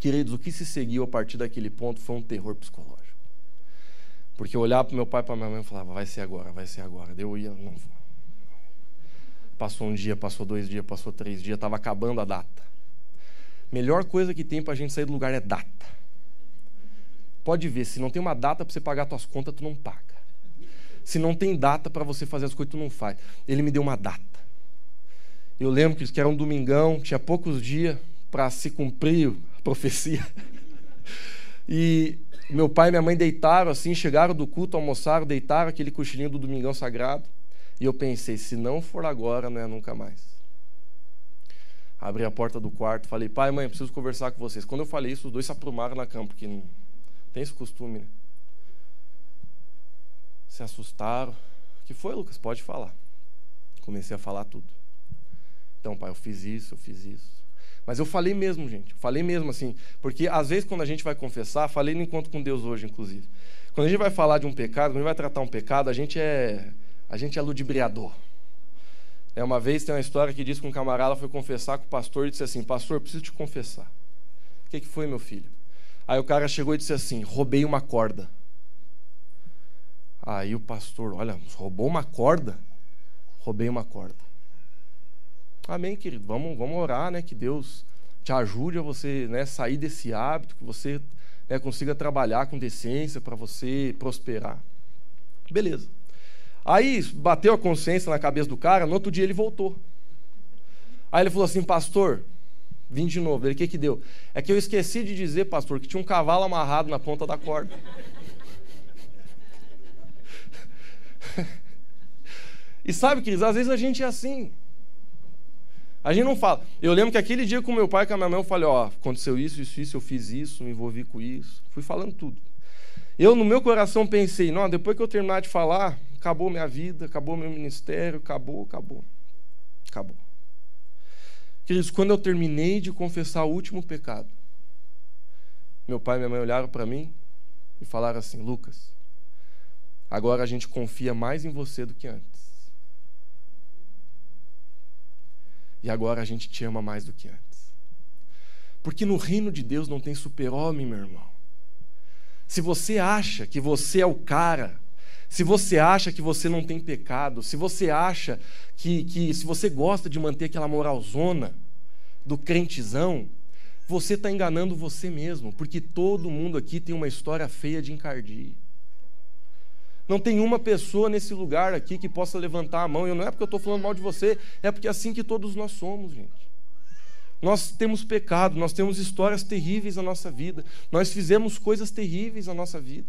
Queridos, o que se seguiu a partir daquele ponto foi um terror psicológico. Porque eu olhava para meu pai e para minha mãe e falava, vai ser agora, vai ser agora. Eu ia, não Passou um dia, passou dois dias, passou três dias, estava acabando a data. Melhor coisa que tem para a gente sair do lugar é data. Pode ver, se não tem uma data para você pagar suas contas, tu não paga. Se não tem data para você fazer as coisas, tu não faz. Ele me deu uma data. Eu lembro que era um domingão, tinha poucos dias para se cumprir a [laughs] profecia. E meu pai e minha mãe deitaram assim, chegaram do culto, almoçaram, deitaram aquele cochilinho do Domingão Sagrado. E eu pensei, se não for agora, não é nunca mais. Abri a porta do quarto, falei, pai, mãe, preciso conversar com vocês. Quando eu falei isso, os dois se aprumaram na cama, porque não tem esse costume, né? Se assustaram. O que foi, Lucas? Pode falar. Comecei a falar tudo. Então, pai, eu fiz isso, eu fiz isso. Mas eu falei mesmo, gente. Falei mesmo assim. Porque às vezes quando a gente vai confessar, falei no encontro com Deus hoje, inclusive. Quando a gente vai falar de um pecado, quando a gente vai tratar um pecado, a gente é, a gente é ludibriador. É, uma vez tem uma história que diz que um camarada foi confessar com o pastor e disse assim: Pastor, preciso te confessar. O que, que foi, meu filho? Aí o cara chegou e disse assim: Roubei uma corda. Aí o pastor, olha, roubou uma corda? Roubei uma corda. Amém, querido. Vamos, vamos orar, né? Que Deus te ajude a você né, sair desse hábito, que você né, consiga trabalhar com decência para você prosperar. Beleza. Aí bateu a consciência na cabeça do cara, no outro dia ele voltou. Aí ele falou assim, pastor, vim de novo. Ele, o que que deu? É que eu esqueci de dizer, pastor, que tinha um cavalo amarrado na ponta da corda. [laughs] e sabe, queridos, às vezes a gente é assim. A gente não fala. Eu lembro que aquele dia com meu pai e com a minha mãe, eu falei, ó, aconteceu isso, isso, isso, eu fiz isso, me envolvi com isso. Fui falando tudo. Eu, no meu coração, pensei, não, depois que eu terminar de falar, acabou minha vida, acabou meu ministério, acabou, acabou. Acabou. Queridos, quando eu terminei de confessar o último pecado, meu pai e minha mãe olharam para mim e falaram assim: Lucas, agora a gente confia mais em você do que antes. E agora a gente te ama mais do que antes. Porque no reino de Deus não tem super-homem, meu irmão. Se você acha que você é o cara, se você acha que você não tem pecado, se você acha que, que se você gosta de manter aquela moralzona do crentezão, você está enganando você mesmo, porque todo mundo aqui tem uma história feia de encardir. Não tem uma pessoa nesse lugar aqui que possa levantar a mão. E não é porque eu estou falando mal de você, é porque é assim que todos nós somos, gente. Nós temos pecado, nós temos histórias terríveis na nossa vida, nós fizemos coisas terríveis na nossa vida.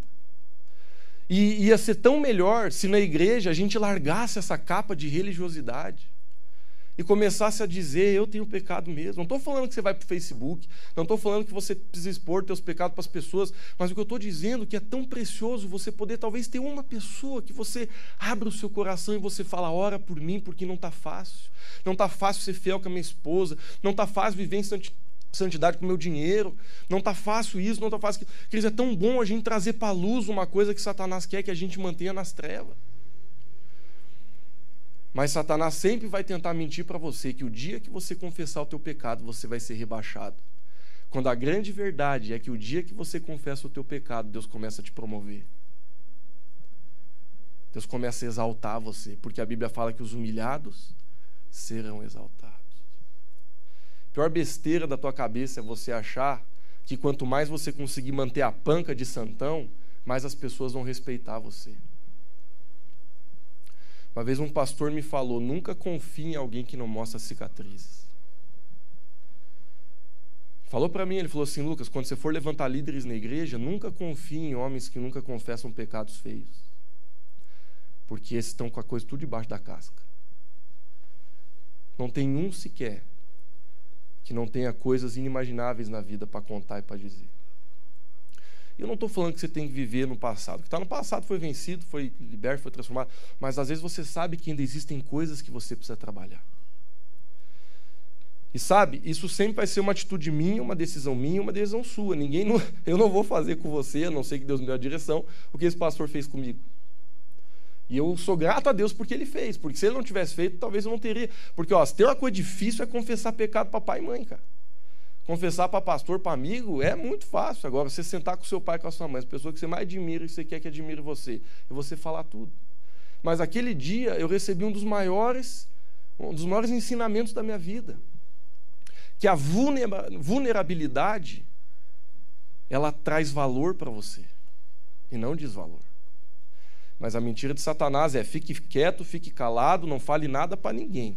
E ia ser tão melhor se na igreja a gente largasse essa capa de religiosidade e começasse a dizer: Eu tenho pecado mesmo. Não estou falando que você vai para o Facebook, não estou falando que você precisa expor teus pecados para as pessoas, mas o que eu estou dizendo é que é tão precioso você poder, talvez, ter uma pessoa que você abra o seu coração e você fala: Ora por mim, porque não está fácil. Não está fácil ser fiel com a minha esposa, não está fácil viver em santidade com o meu dinheiro, não está fácil isso, não está fácil. Queridos, é tão bom a gente trazer para a luz uma coisa que Satanás quer que a gente mantenha nas trevas. Mas Satanás sempre vai tentar mentir para você que o dia que você confessar o teu pecado, você vai ser rebaixado. Quando a grande verdade é que o dia que você confessa o teu pecado, Deus começa a te promover. Deus começa a exaltar você, porque a Bíblia fala que os humilhados serão exaltados. A pior besteira da tua cabeça é você achar que quanto mais você conseguir manter a panca de santão, mais as pessoas vão respeitar você. Uma vez um pastor me falou: nunca confie em alguém que não mostra cicatrizes. Falou para mim, ele falou assim: Lucas, quando você for levantar líderes na igreja, nunca confie em homens que nunca confessam pecados feios. Porque esses estão com a coisa tudo debaixo da casca. Não tem um sequer que não tenha coisas inimagináveis na vida para contar e para dizer. Eu não estou falando que você tem que viver no passado. O que está no passado foi vencido, foi liberto, foi transformado. Mas às vezes você sabe que ainda existem coisas que você precisa trabalhar. E sabe, isso sempre vai ser uma atitude minha, uma decisão minha, uma decisão sua. Ninguém, não, [laughs] eu não vou fazer com você, a não sei que Deus me deu a direção, o que esse pastor fez comigo. E eu sou grato a Deus porque ele fez, porque se ele não tivesse feito, talvez eu não teria. Porque, ó, se tem uma coisa difícil é confessar pecado para pai e mãe, cara. Confessar para pastor, para amigo, é muito fácil. Agora, você sentar com seu pai, com a sua mãe, as pessoas que você mais admira e você quer que admire você, e você falar tudo. Mas aquele dia eu recebi um dos maiores, um dos maiores ensinamentos da minha vida. Que a vulnerabilidade, ela traz valor para você, e não desvalor. Mas a mentira de Satanás é: fique quieto, fique calado, não fale nada para ninguém,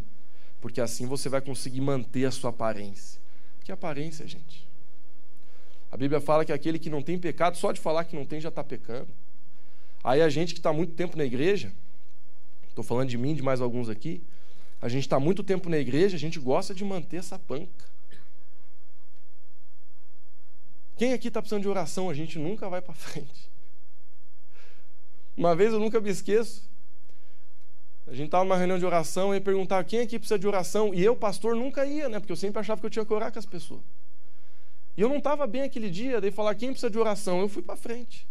porque assim você vai conseguir manter a sua aparência. Que aparência, gente? A Bíblia fala que aquele que não tem pecado, só de falar que não tem já está pecando. Aí a gente que está muito tempo na igreja, estou falando de mim, de mais alguns aqui, a gente está muito tempo na igreja, a gente gosta de manter essa panca. Quem aqui está precisando de oração? A gente nunca vai para [laughs] frente. Uma vez eu nunca me esqueço. A gente estava numa reunião de oração e perguntava quem aqui precisa de oração. E eu, pastor, nunca ia, né? Porque eu sempre achava que eu tinha que orar com as pessoas. E eu não estava bem aquele dia, daí falar quem precisa de oração. Eu fui para frente.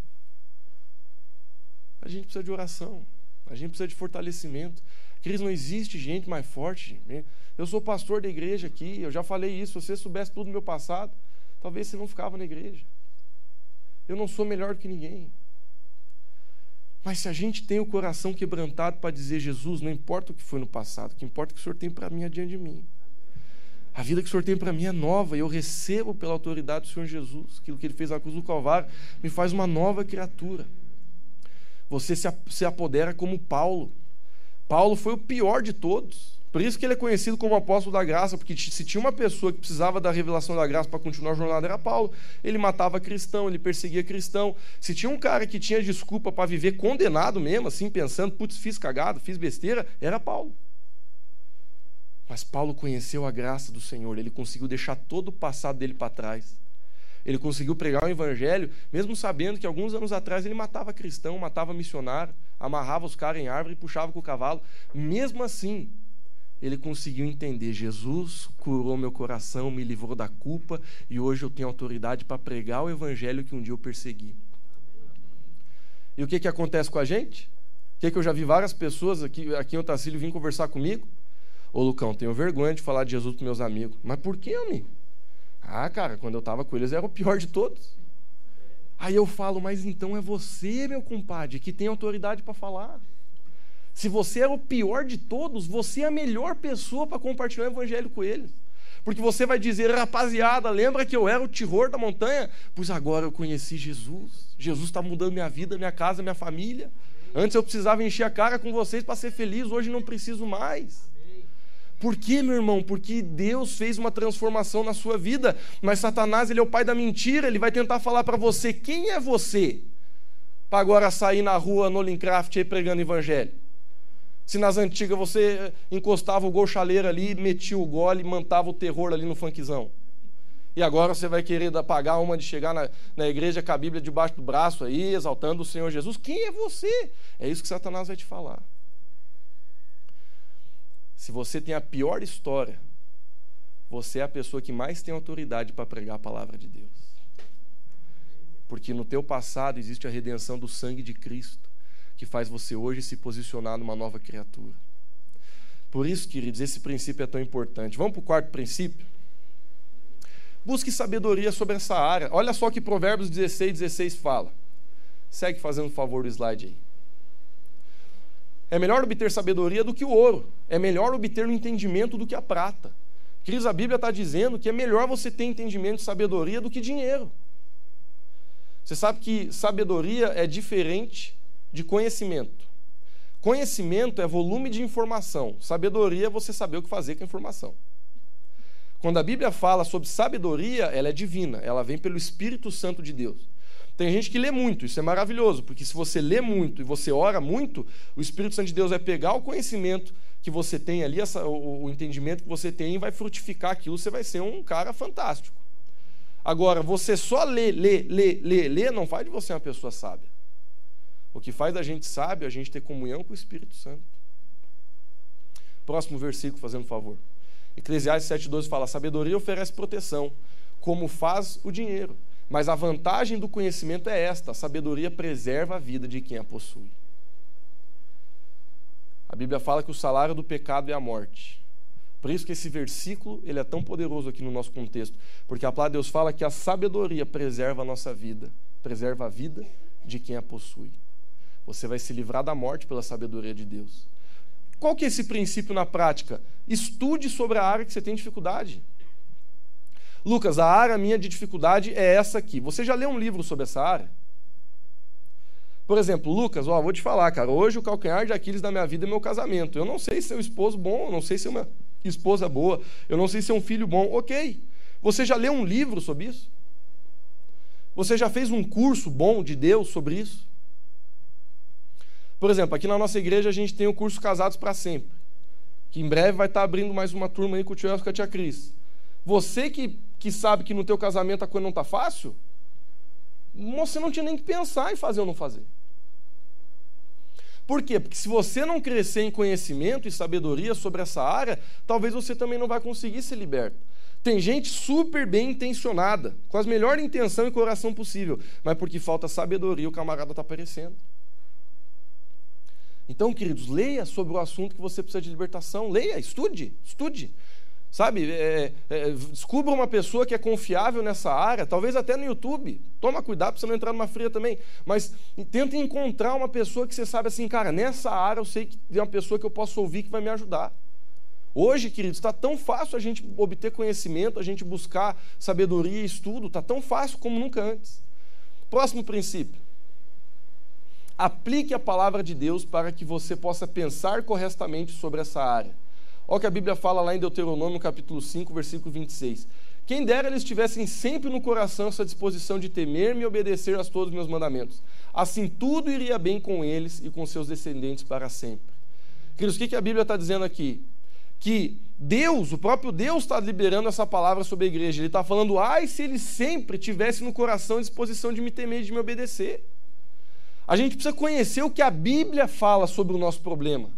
A gente precisa de oração. A gente precisa de fortalecimento. Cris, não existe gente mais forte. Eu sou pastor da igreja aqui, eu já falei isso. Se você soubesse tudo do meu passado, talvez você não ficava na igreja. Eu não sou melhor que ninguém. Mas se a gente tem o coração quebrantado para dizer, Jesus, não importa o que foi no passado, o que importa é o que o Senhor tem para mim adiante de mim. A vida que o Senhor tem para mim é nova e eu recebo pela autoridade do Senhor Jesus. Aquilo que Ele fez na cruz do Calvário me faz uma nova criatura. Você se apodera como Paulo. Paulo foi o pior de todos. Por isso que ele é conhecido como apóstolo da graça, porque se tinha uma pessoa que precisava da revelação da graça para continuar a jornada, era Paulo. Ele matava cristão, ele perseguia cristão. Se tinha um cara que tinha desculpa para viver condenado mesmo, assim, pensando, putz, fiz cagada, fiz besteira, era Paulo. Mas Paulo conheceu a graça do Senhor, ele conseguiu deixar todo o passado dele para trás. Ele conseguiu pregar o evangelho, mesmo sabendo que alguns anos atrás ele matava cristão, matava missionário, amarrava os caras em árvore e puxava com o cavalo. Mesmo assim, ele conseguiu entender: Jesus curou meu coração, me livrou da culpa e hoje eu tenho autoridade para pregar o evangelho que um dia eu persegui. E o que, que acontece com a gente? O que, que eu já vi várias pessoas aqui, aqui em Otacílio vir conversar comigo? Ô Lucão, tenho vergonha de falar de Jesus para meus amigos. Mas por que, homem? Ah, cara, quando eu estava com eles era o pior de todos. Aí eu falo, mas então é você, meu compadre, que tem autoridade para falar. Se você é o pior de todos, você é a melhor pessoa para compartilhar o evangelho com eles. Porque você vai dizer, rapaziada, lembra que eu era o terror da montanha? Pois agora eu conheci Jesus. Jesus está mudando minha vida, minha casa, minha família. Antes eu precisava encher a cara com vocês para ser feliz, hoje não preciso mais. Por quê, meu irmão? Porque Deus fez uma transformação na sua vida, mas Satanás, ele é o pai da mentira, ele vai tentar falar para você quem é você para agora sair na rua no Lincraft aí pregando evangelho. Se nas antigas você encostava o gol chaleiro ali, metia o gole, mantava o terror ali no funkzão. E agora você vai querer pagar uma de chegar na, na igreja com a Bíblia debaixo do braço aí, exaltando o Senhor Jesus. Quem é você? É isso que Satanás vai te falar. Se você tem a pior história, você é a pessoa que mais tem autoridade para pregar a palavra de Deus. Porque no teu passado existe a redenção do sangue de Cristo, que faz você hoje se posicionar numa nova criatura. Por isso, queridos, esse princípio é tão importante. Vamos para o quarto princípio? Busque sabedoria sobre essa área. Olha só que Provérbios 16, 16 fala. Segue fazendo favor o slide aí. É melhor obter sabedoria do que o ouro. É melhor obter o entendimento do que a prata. Cris, a Bíblia está dizendo que é melhor você ter entendimento e sabedoria do que dinheiro. Você sabe que sabedoria é diferente de conhecimento. Conhecimento é volume de informação. Sabedoria é você saber o que fazer com a informação. Quando a Bíblia fala sobre sabedoria, ela é divina, ela vem pelo Espírito Santo de Deus. Tem gente que lê muito, isso é maravilhoso, porque se você lê muito e você ora muito, o Espírito Santo de Deus vai pegar o conhecimento que você tem ali, essa, o, o entendimento que você tem e vai frutificar aquilo, você vai ser um cara fantástico. Agora, você só lê, lê, lê, lê, lê, não faz de você uma pessoa sábia. O que faz da gente sábio é a gente ter comunhão com o Espírito Santo. Próximo versículo, fazendo favor. Eclesiastes 7,12 fala: sabedoria oferece proteção, como faz o dinheiro. Mas a vantagem do conhecimento é esta: a sabedoria preserva a vida de quem a possui. A Bíblia fala que o salário do pecado é a morte. Por isso que esse versículo ele é tão poderoso aqui no nosso contexto, porque a palavra de Deus fala que a sabedoria preserva a nossa vida, preserva a vida de quem a possui. Você vai se livrar da morte pela sabedoria de Deus. Qual que é esse princípio na prática? Estude sobre a área que você tem dificuldade. Lucas, a área minha de dificuldade é essa aqui. Você já leu um livro sobre essa área? Por exemplo, Lucas, ó, vou te falar, cara, hoje o calcanhar de Aquiles da minha vida é meu casamento. Eu não sei se é um esposo bom, eu não sei se é uma esposa boa, eu não sei se é um filho bom. Ok. Você já leu um livro sobre isso? Você já fez um curso bom de Deus sobre isso? Por exemplo, aqui na nossa igreja a gente tem o curso Casados para Sempre, que em breve vai estar abrindo mais uma turma aí com o tio Elcio e a tia Cris. Você que, que sabe que no teu casamento a coisa não está fácil, você não tinha nem que pensar em fazer ou não fazer. Por quê? Porque se você não crescer em conhecimento e sabedoria sobre essa área, talvez você também não vai conseguir ser liberto. Tem gente super bem intencionada, com as melhores intenção e coração possível, mas porque falta sabedoria, o camarada está aparecendo. Então, queridos, leia sobre o assunto que você precisa de libertação. Leia, estude, estude. Sabe, é, é, descubra uma pessoa que é confiável nessa área, talvez até no YouTube. Toma cuidado para você não entrar numa fria também. Mas tenta encontrar uma pessoa que você sabe assim, cara, nessa área eu sei que tem uma pessoa que eu posso ouvir que vai me ajudar. Hoje, queridos, está tão fácil a gente obter conhecimento, a gente buscar sabedoria e estudo, está tão fácil como nunca antes. Próximo princípio. Aplique a palavra de Deus para que você possa pensar corretamente sobre essa área. Olha o que a Bíblia fala lá em Deuteronômio, capítulo 5, versículo 26. Quem dera eles tivessem sempre no coração essa disposição de temer-me e obedecer a todos os meus mandamentos. Assim tudo iria bem com eles e com seus descendentes para sempre. Queridos, o que a Bíblia está dizendo aqui? Que Deus, o próprio Deus está liberando essa palavra sobre a igreja. Ele está falando, ai, se eles sempre tivessem no coração a disposição de me temer e de me obedecer. A gente precisa conhecer o que a Bíblia fala sobre o nosso problema.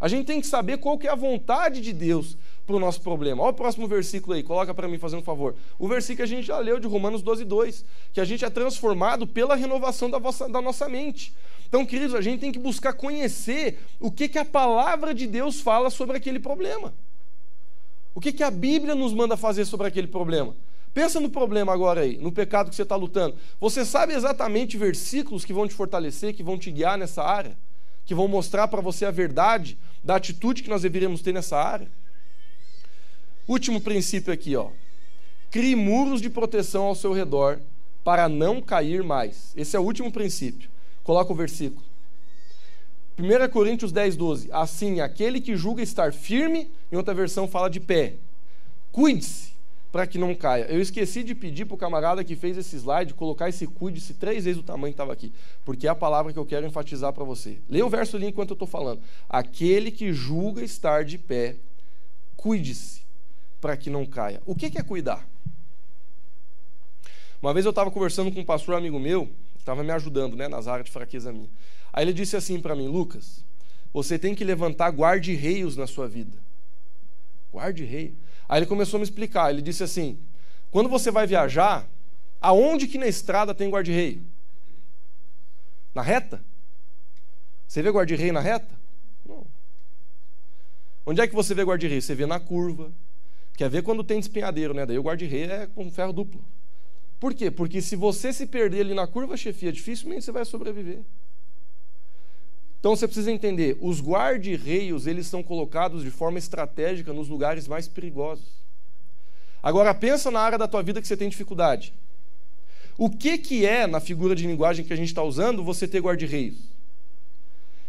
A gente tem que saber qual que é a vontade de Deus para o nosso problema. Olha o próximo versículo aí, coloca para mim, fazendo um favor. O versículo que a gente já leu de Romanos 12, 2, que a gente é transformado pela renovação da, vossa, da nossa mente. Então, queridos, a gente tem que buscar conhecer o que, que a palavra de Deus fala sobre aquele problema. O que, que a Bíblia nos manda fazer sobre aquele problema. Pensa no problema agora aí, no pecado que você está lutando. Você sabe exatamente versículos que vão te fortalecer, que vão te guiar nessa área? que vão mostrar para você a verdade da atitude que nós deveríamos ter nessa área. Último princípio aqui, ó. Crie muros de proteção ao seu redor para não cair mais. Esse é o último princípio. Coloca o versículo. 1 Coríntios 10, 12. Assim, aquele que julga estar firme, em outra versão fala de pé. Cuide-se para que não caia. Eu esqueci de pedir para o camarada que fez esse slide colocar esse cuide-se três vezes o tamanho que estava aqui, porque é a palavra que eu quero enfatizar para você. Leia o verso ali enquanto eu estou falando. Aquele que julga estar de pé, cuide-se para que não caia. O que é cuidar? Uma vez eu estava conversando com um pastor amigo meu, estava me ajudando né, nas áreas de fraqueza minha. Aí ele disse assim para mim, Lucas, você tem que levantar guarde-reios na sua vida. Guarde-reio. Aí ele começou a me explicar. Ele disse assim: quando você vai viajar, aonde que na estrada tem guarda-reio? Na reta? Você vê guarda-reio na reta? Não. Onde é que você vê guarda-reio? Você vê na curva. Quer ver quando tem despenhadeiro, né? Daí o guarda-reio é com ferro duplo. Por quê? Porque se você se perder ali na curva, chefia, dificilmente você vai sobreviver. Então você precisa entender, os guarda-reios, eles são colocados de forma estratégica nos lugares mais perigosos. Agora pensa na área da tua vida que você tem dificuldade. O que que é na figura de linguagem que a gente está usando você ter guarda-reios?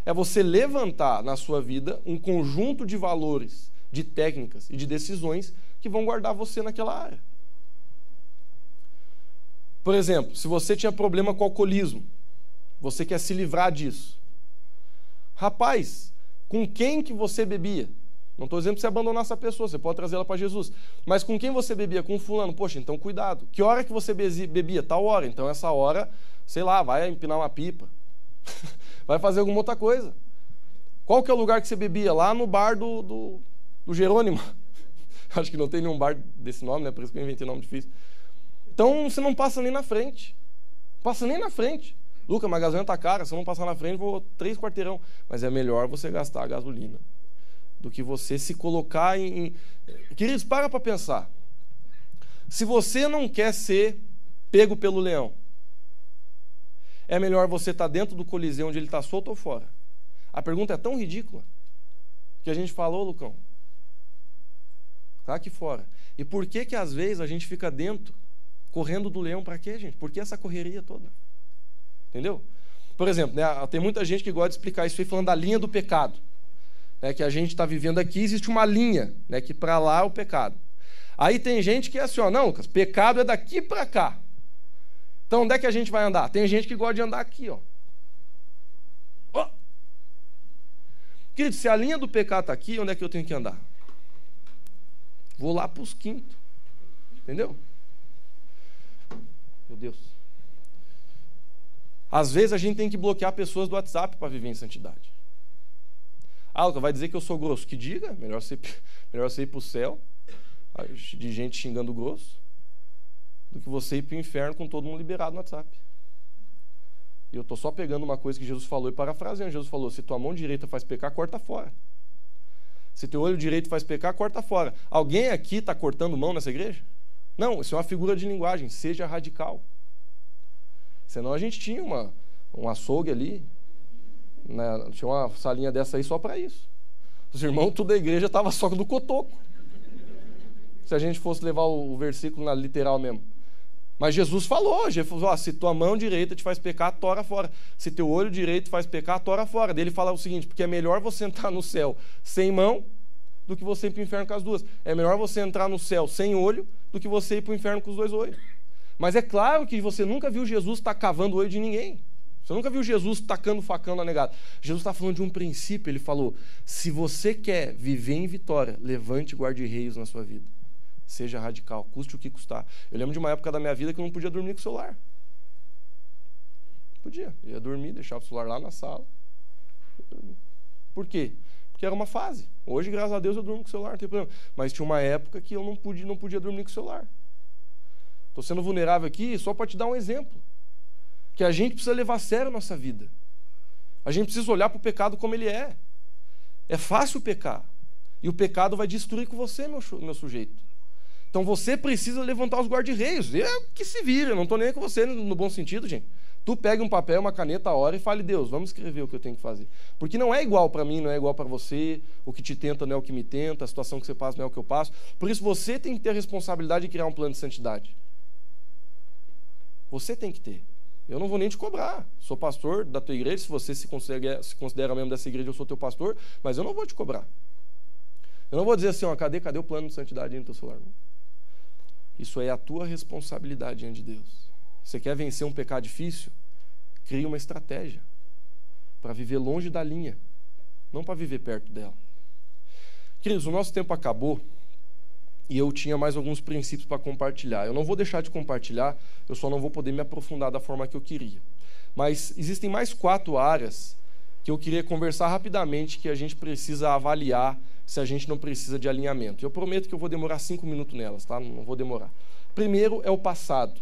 É você levantar na sua vida um conjunto de valores, de técnicas e de decisões que vão guardar você naquela área. Por exemplo, se você tinha problema com alcoolismo, você quer se livrar disso. Rapaz, com quem que você bebia? Não estou dizendo para você abandonar essa pessoa, você pode trazê-la para Jesus. Mas com quem você bebia? Com fulano. Poxa, então cuidado. Que hora que você bebia? Tal hora. Então essa hora, sei lá, vai empinar uma pipa. [laughs] vai fazer alguma outra coisa. Qual que é o lugar que você bebia? Lá no bar do, do, do Jerônimo. [laughs] Acho que não tem nenhum bar desse nome, né? Por isso que eu inventei nome difícil. Então você não passa nem na frente. Passa nem na frente. Luca, mas a gasolina tá cara, se eu não passar na frente, vou três quarteirão. Mas é melhor você gastar a gasolina do que você se colocar em. Queridos, para para pensar. Se você não quer ser pego pelo leão, é melhor você estar tá dentro do coliseu onde ele está solto ou fora? A pergunta é tão ridícula que a gente falou, Lucão. Está aqui fora. E por que que às vezes a gente fica dentro, correndo do leão para quê, gente? Por que essa correria toda? Entendeu? Por exemplo, né, tem muita gente que gosta de explicar isso aí falando da linha do pecado. Né, que a gente está vivendo aqui, existe uma linha, né, que para lá é o pecado. Aí tem gente que é assim, ó, não, Lucas, pecado é daqui para cá. Então, onde é que a gente vai andar? Tem gente que gosta de andar aqui, ó. Oh! Querido, se a linha do pecado está aqui, onde é que eu tenho que andar? Vou lá para os quintos. Entendeu? Meu Deus. Às vezes a gente tem que bloquear pessoas do WhatsApp para viver em santidade. Ah, vai dizer que eu sou grosso. Que diga, melhor você, [laughs] melhor você ir para o céu, de gente xingando grosso, do que você ir para o inferno com todo mundo liberado no WhatsApp. E eu estou só pegando uma coisa que Jesus falou e parafraseando. Jesus falou: se tua mão direita faz pecar, corta fora. Se teu olho direito faz pecar, corta fora. Alguém aqui está cortando mão nessa igreja? Não, isso é uma figura de linguagem. Seja radical. Senão a gente tinha uma, um açougue ali, né? tinha uma salinha dessa aí só para isso. Os irmãos, tudo da igreja estava só do cotoco. Se a gente fosse levar o versículo na literal mesmo. Mas Jesus falou, Jesus falou, ó, se tua mão direita te faz pecar, tora fora. Se teu olho direito faz pecar, tora fora. Dele fala o seguinte, porque é melhor você entrar no céu sem mão do que você ir para o inferno com as duas. É melhor você entrar no céu sem olho do que você ir para o inferno com os dois olhos. Mas é claro que você nunca viu Jesus estar tá cavando o olho de ninguém. Você nunca viu Jesus tacando facão na negada. Jesus está falando de um princípio. Ele falou: se você quer viver em vitória, levante guarda-reios na sua vida. Seja radical, custe o que custar. Eu lembro de uma época da minha vida que eu não podia dormir com o celular. Podia. Eu ia dormir, deixava o celular lá na sala. Por quê? Porque era uma fase. Hoje, graças a Deus, eu durmo com o celular, não tem problema. Mas tinha uma época que eu não podia, não podia dormir com o celular. Estou sendo vulnerável aqui só para te dar um exemplo. Que a gente precisa levar a sério a nossa vida. A gente precisa olhar para o pecado como ele é. É fácil pecar. E o pecado vai destruir com você, meu, meu sujeito. Então você precisa levantar os guarda-reios. É que se vira, eu não estou nem com você no bom sentido, gente. Tu pega um papel, uma caneta, a hora e fale, Deus, vamos escrever o que eu tenho que fazer. Porque não é igual para mim, não é igual para você, o que te tenta não é o que me tenta, a situação que você passa não é o que eu passo. Por isso você tem que ter a responsabilidade de criar um plano de santidade. Você tem que ter. Eu não vou nem te cobrar. Sou pastor da tua igreja, se você se considera, se considera membro dessa igreja, eu sou teu pastor, mas eu não vou te cobrar. Eu não vou dizer assim, ó, cadê, cadê o plano de santidade no teu celular? Isso é a tua responsabilidade diante de Deus. Você quer vencer um pecado difícil? Crie uma estratégia para viver longe da linha, não para viver perto dela. Queridos, o nosso tempo acabou e eu tinha mais alguns princípios para compartilhar. Eu não vou deixar de compartilhar, eu só não vou poder me aprofundar da forma que eu queria. Mas existem mais quatro áreas que eu queria conversar rapidamente que a gente precisa avaliar se a gente não precisa de alinhamento. Eu prometo que eu vou demorar cinco minutos nelas, tá? Não vou demorar. Primeiro é o passado.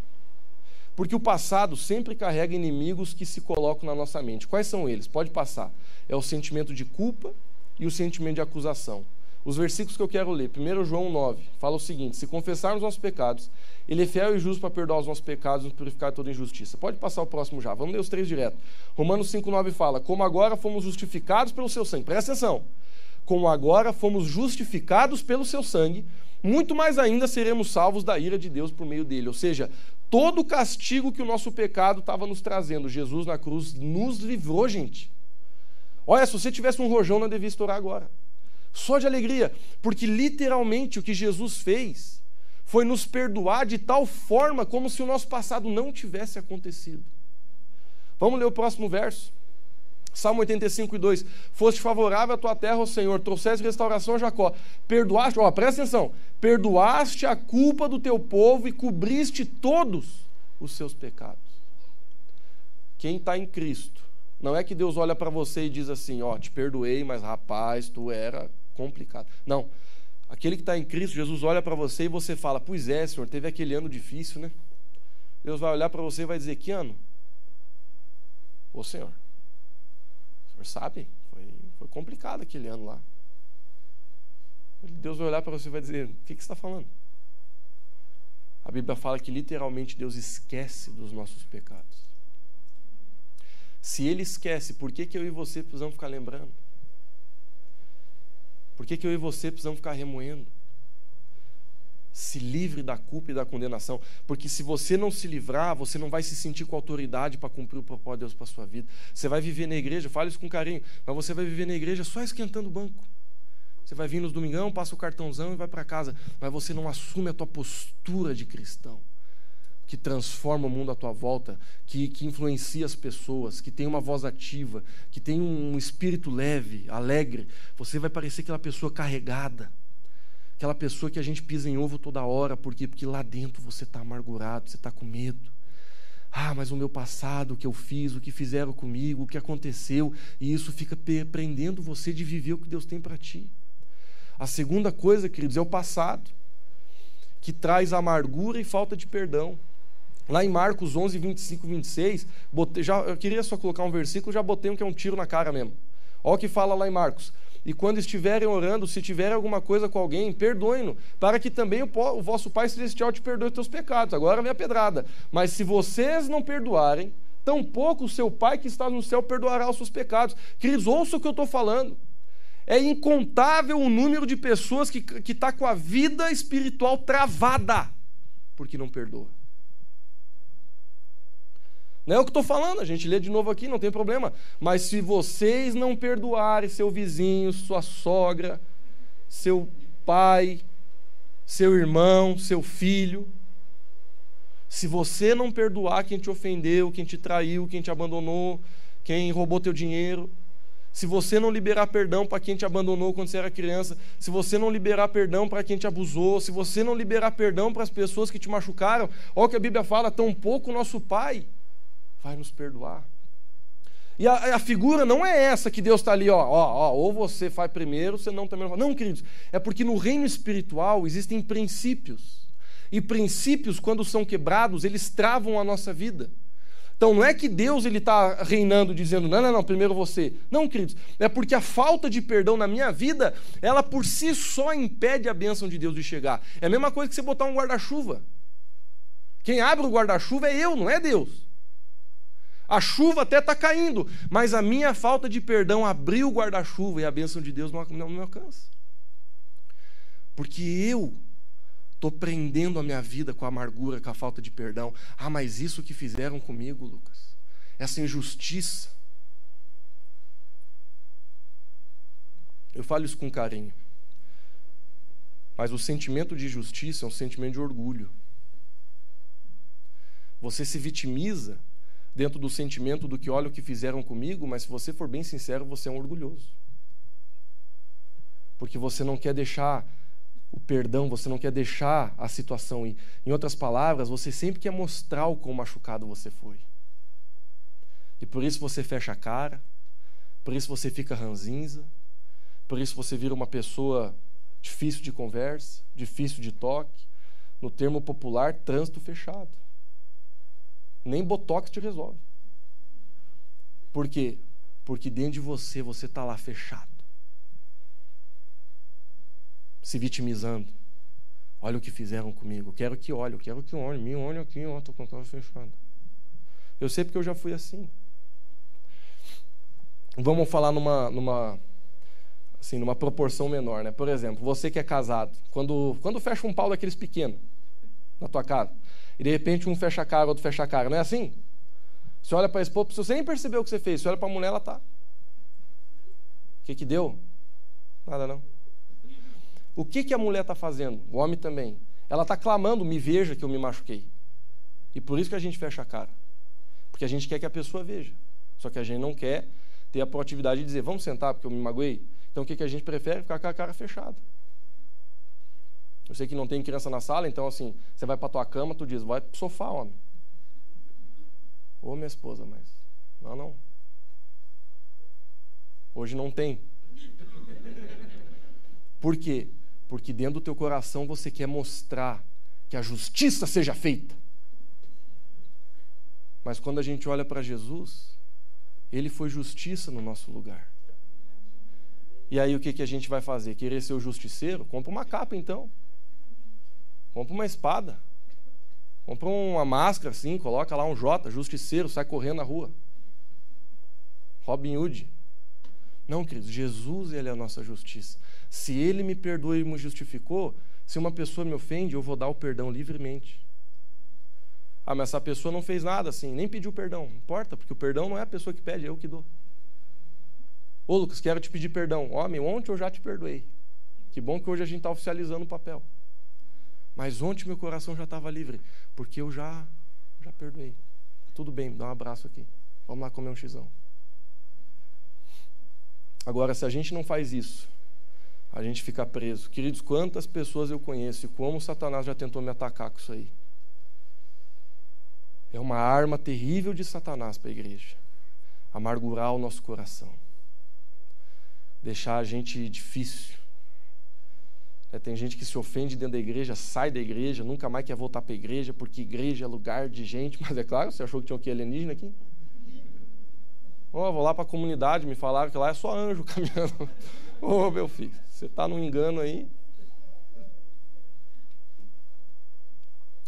Porque o passado sempre carrega inimigos que se colocam na nossa mente. Quais são eles? Pode passar. É o sentimento de culpa e o sentimento de acusação. Os versículos que eu quero ler, 1 João 9, fala o seguinte: Se confessarmos nossos pecados, Ele é fiel e justo para perdoar os nossos pecados e nos purificar toda injustiça. Pode passar o próximo já, vamos ler os três direto. Romanos 5,9 fala: Como agora fomos justificados pelo seu sangue. Presta atenção como agora fomos justificados pelo seu sangue, muito mais ainda seremos salvos da ira de Deus por meio dele. Ou seja, todo o castigo que o nosso pecado estava nos trazendo, Jesus na cruz nos livrou, gente. Olha, se você tivesse um rojão, não devia estourar agora. Só de alegria, porque literalmente o que Jesus fez foi nos perdoar de tal forma como se o nosso passado não tivesse acontecido. Vamos ler o próximo verso. Salmo 85 e 2. Foste favorável à tua terra, ó Senhor, trouxeste restauração a Jacó. Perdoaste, ó, presta atenção. Perdoaste a culpa do teu povo e cobriste todos os seus pecados. Quem está em Cristo, não é que Deus olha para você e diz assim: ó, te perdoei, mas rapaz, tu era complicado. Não. Aquele que está em Cristo, Jesus olha para você e você fala: Pois é, Senhor, teve aquele ano difícil, né? Deus vai olhar para você e vai dizer: Que ano? Ô Senhor, senhor sabe, foi, foi complicado aquele ano lá. Deus vai olhar para você e vai dizer: O que, que você está falando? A Bíblia fala que literalmente Deus esquece dos nossos pecados. Se Ele esquece, por que, que eu e você precisamos ficar lembrando? Por que, que eu e você precisamos ficar remoendo? se livre da culpa e da condenação, porque se você não se livrar, você não vai se sentir com autoridade para cumprir o propósito de Deus para a sua vida. Você vai viver na igreja, fale isso com carinho, mas você vai viver na igreja só esquentando o banco. Você vai vir nos domingão, passa o cartãozão e vai para casa, mas você não assume a tua postura de cristão. Que transforma o mundo à tua volta, que, que influencia as pessoas, que tem uma voz ativa, que tem um espírito leve, alegre, você vai parecer aquela pessoa carregada. Aquela pessoa que a gente pisa em ovo toda hora, por quê? Porque lá dentro você está amargurado, você está com medo. Ah, mas o meu passado, o que eu fiz, o que fizeram comigo, o que aconteceu, e isso fica prendendo você de viver o que Deus tem para ti. A segunda coisa, queridos, é o passado, que traz amargura e falta de perdão. Lá em Marcos 11, 25 26, botei, já, eu queria só colocar um versículo, já botei um que é um tiro na cara mesmo. Olha o que fala lá em Marcos. E quando estiverem orando, se tiverem alguma coisa com alguém, perdoem-no, para que também o, o, vosso Pai Celestial te perdoe os teus pecados. Agora vem a pedrada. Mas se vocês não perdoarem, tampouco o seu Pai que está no céu perdoará os seus pecados. Queridos, ouça o que eu estou falando. É incontável o número de pessoas que está com a vida espiritual travada porque não perdoa. Não é o que estou falando, a gente lê de novo aqui, não tem problema. Mas se vocês não perdoarem seu vizinho, sua sogra, seu pai, seu irmão, seu filho, se você não perdoar quem te ofendeu, quem te traiu, quem te abandonou, quem roubou teu dinheiro, se você não liberar perdão para quem te abandonou quando você era criança, se você não liberar perdão para quem te abusou, se você não liberar perdão para as pessoas que te machucaram, olha o que a Bíblia fala, tão pouco nosso Pai vai nos perdoar. E a, a, figura não é essa que Deus está ali, ó, ó, ó, ou você faz primeiro, você não também não Não, queridos, é porque no reino espiritual existem princípios. E princípios, quando são quebrados, eles travam a nossa vida. Então não é que Deus ele está reinando dizendo, não, não, não, primeiro você. Não, queridos, é porque a falta de perdão na minha vida, ela por si só impede a bênção de Deus de chegar. É a mesma coisa que você botar um guarda-chuva. Quem abre o guarda-chuva é eu, não é Deus. A chuva até está caindo, mas a minha falta de perdão abriu o guarda-chuva e a bênção de Deus não, não me alcança. Porque eu estou prendendo a minha vida com a amargura, com a falta de perdão. Ah, mas isso que fizeram comigo, Lucas, essa injustiça. Eu falo isso com carinho. Mas o sentimento de justiça é um sentimento de orgulho. Você se vitimiza dentro do sentimento do que olha o que fizeram comigo, mas se você for bem sincero, você é um orgulhoso. Porque você não quer deixar o perdão, você não quer deixar a situação ir. Em outras palavras, você sempre quer mostrar o quão machucado você foi. E por isso você fecha a cara, por isso você fica ranzinza, por isso você vira uma pessoa difícil de conversa, difícil de toque, no termo popular, trânsito fechado. Nem botox te resolve. Por quê? Porque dentro de você, você está lá fechado. Se vitimizando. Olha o que fizeram comigo. Quero que olhe, quero que olhe. Me olhe aqui, ó, estou com a cara fechada. Eu sei porque eu já fui assim. Vamos falar numa, numa, assim, numa proporção menor, né? Por exemplo, você que é casado, quando, quando fecha um pau daqueles pequenos na tua casa, e de repente um fecha a cara, outro fecha a cara. Não é assim? Você olha para a esposa, você nem percebeu o que você fez. Você olha para a mulher, ela tá. O que, que deu? Nada não. O que, que a mulher está fazendo? O homem também. Ela está clamando, me veja que eu me machuquei. E por isso que a gente fecha a cara. Porque a gente quer que a pessoa veja. Só que a gente não quer ter a proatividade de dizer, vamos sentar porque eu me magoei. Então o que, que a gente prefere? Ficar com a cara fechada. Eu sei que não tem criança na sala, então assim, você vai para tua cama, tu diz, vai pro sofá, homem. Ô minha esposa, mas não, não. Hoje não tem. Por quê? Porque dentro do teu coração você quer mostrar que a justiça seja feita. Mas quando a gente olha para Jesus, ele foi justiça no nosso lugar. E aí o que, que a gente vai fazer? Querer ser o justiceiro? Compra uma capa então. Compra uma espada. Compra uma máscara assim, coloca lá um J, justiceiro, sai correndo na rua. Robin Hood. Não, queridos, Jesus ele é a nossa justiça. Se ele me perdoou e me justificou, se uma pessoa me ofende, eu vou dar o perdão livremente. Ah, mas essa pessoa não fez nada assim, nem pediu perdão. Não importa, porque o perdão não é a pessoa que pede, é eu que dou. Ô Lucas, quero te pedir perdão. Homem, ontem eu já te perdoei. Que bom que hoje a gente está oficializando o papel. Mas ontem meu coração já estava livre, porque eu já já perdoei. Tudo bem, dá um abraço aqui. Vamos lá comer um xizão. Agora, se a gente não faz isso, a gente fica preso. Queridos, quantas pessoas eu conheço e como Satanás já tentou me atacar com isso aí. É uma arma terrível de Satanás para a igreja. Amargurar o nosso coração. Deixar a gente difícil. É, tem gente que se ofende dentro da igreja, sai da igreja, nunca mais quer voltar para a igreja, porque igreja é lugar de gente. [laughs] Mas é claro, você achou que tinha o que alienígena aqui? Oh, vou lá para a comunidade, me falaram que lá é só anjo [laughs] caminhando. Ô, oh, meu filho, você está num engano aí.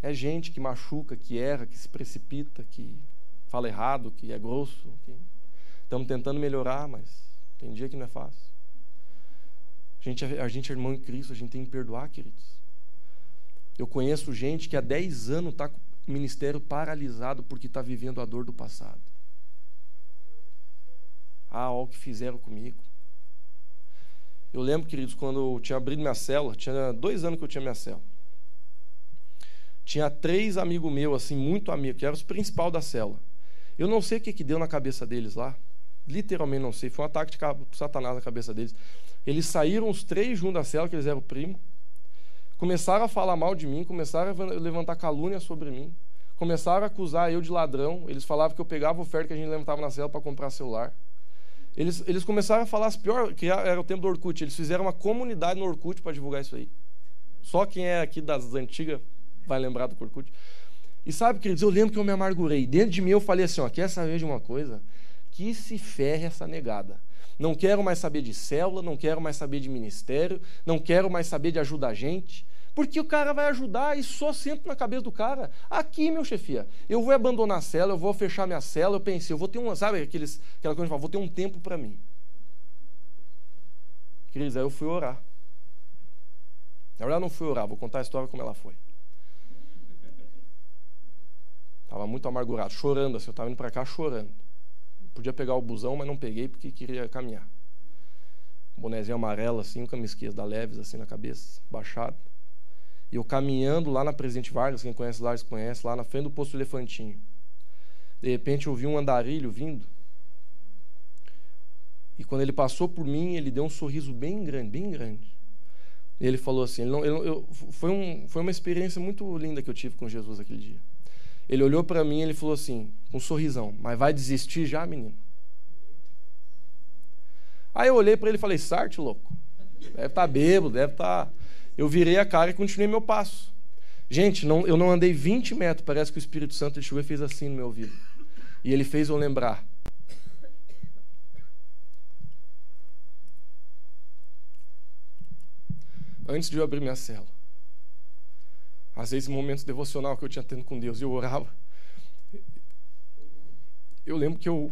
É gente que machuca, que erra, que se precipita, que fala errado, que é grosso. Que... Estamos tentando melhorar, mas tem dia que não é fácil. A gente, é, a gente é irmão em Cristo, a gente tem que perdoar, queridos. Eu conheço gente que há 10 anos está com o ministério paralisado porque está vivendo a dor do passado. Ah, olha o que fizeram comigo. Eu lembro, queridos, quando eu tinha abrido minha cela, tinha dois anos que eu tinha minha cela. Tinha três amigos meus, assim, muito amigos, que eram os principal da cela. Eu não sei o que, que deu na cabeça deles lá. Literalmente não sei. Foi um ataque de Satanás na cabeça deles. Eles saíram os três juntos da cela, que eles eram primo. Começaram a falar mal de mim, começaram a levantar calúnia sobre mim. Começaram a acusar eu de ladrão. Eles falavam que eu pegava oferta que a gente levantava na cela para comprar celular. Eles, eles começaram a falar as piores, que era o tempo do Orkut. Eles fizeram uma comunidade no Orkut para divulgar isso aí. Só quem é aqui das antigas vai lembrar do Orkut. E sabe, queridos, eu lembro que eu me amargurei. Dentro de mim eu falei assim: ó, quer saber de uma coisa? Que se ferre essa negada. Não quero mais saber de célula, não quero mais saber de ministério, não quero mais saber de ajudar a gente. Porque o cara vai ajudar e só sento na cabeça do cara. Aqui, meu chefia, eu vou abandonar a cela, eu vou fechar minha cela. Eu pensei, eu vou ter um, sabe aqueles, aquela coisa que fala, vou ter um tempo para mim. Queridos, aí eu fui orar. Na verdade, não fui orar, vou contar a história como ela foi. Estava muito amargurado, chorando assim, eu estava indo para cá chorando. Podia pegar o busão, mas não peguei porque queria caminhar. bonézinho amarelo assim, camisquês da Leves assim na cabeça, baixado. E eu caminhando lá na Presidente Vargas, quem conhece lá, conhece, lá na frente do posto Elefantinho. De repente eu vi um andarilho vindo. E quando ele passou por mim, ele deu um sorriso bem grande, bem grande. E ele falou assim: ele não, ele, eu, foi, um, foi uma experiência muito linda que eu tive com Jesus aquele dia. Ele olhou para mim e ele falou assim, com um sorrisão: Mas vai desistir já, menino? Aí eu olhei para ele e falei: Sarte, louco. Deve estar tá bêbado, deve estar. Tá eu virei a cara e continuei meu passo. Gente, não, eu não andei 20 metros, parece que o Espírito Santo chegou e fez assim no meu ouvido. E ele fez eu lembrar. Antes de eu abrir minha cela. Às vezes, momentos devocional que eu tinha tendo com Deus, eu orava. Eu lembro que eu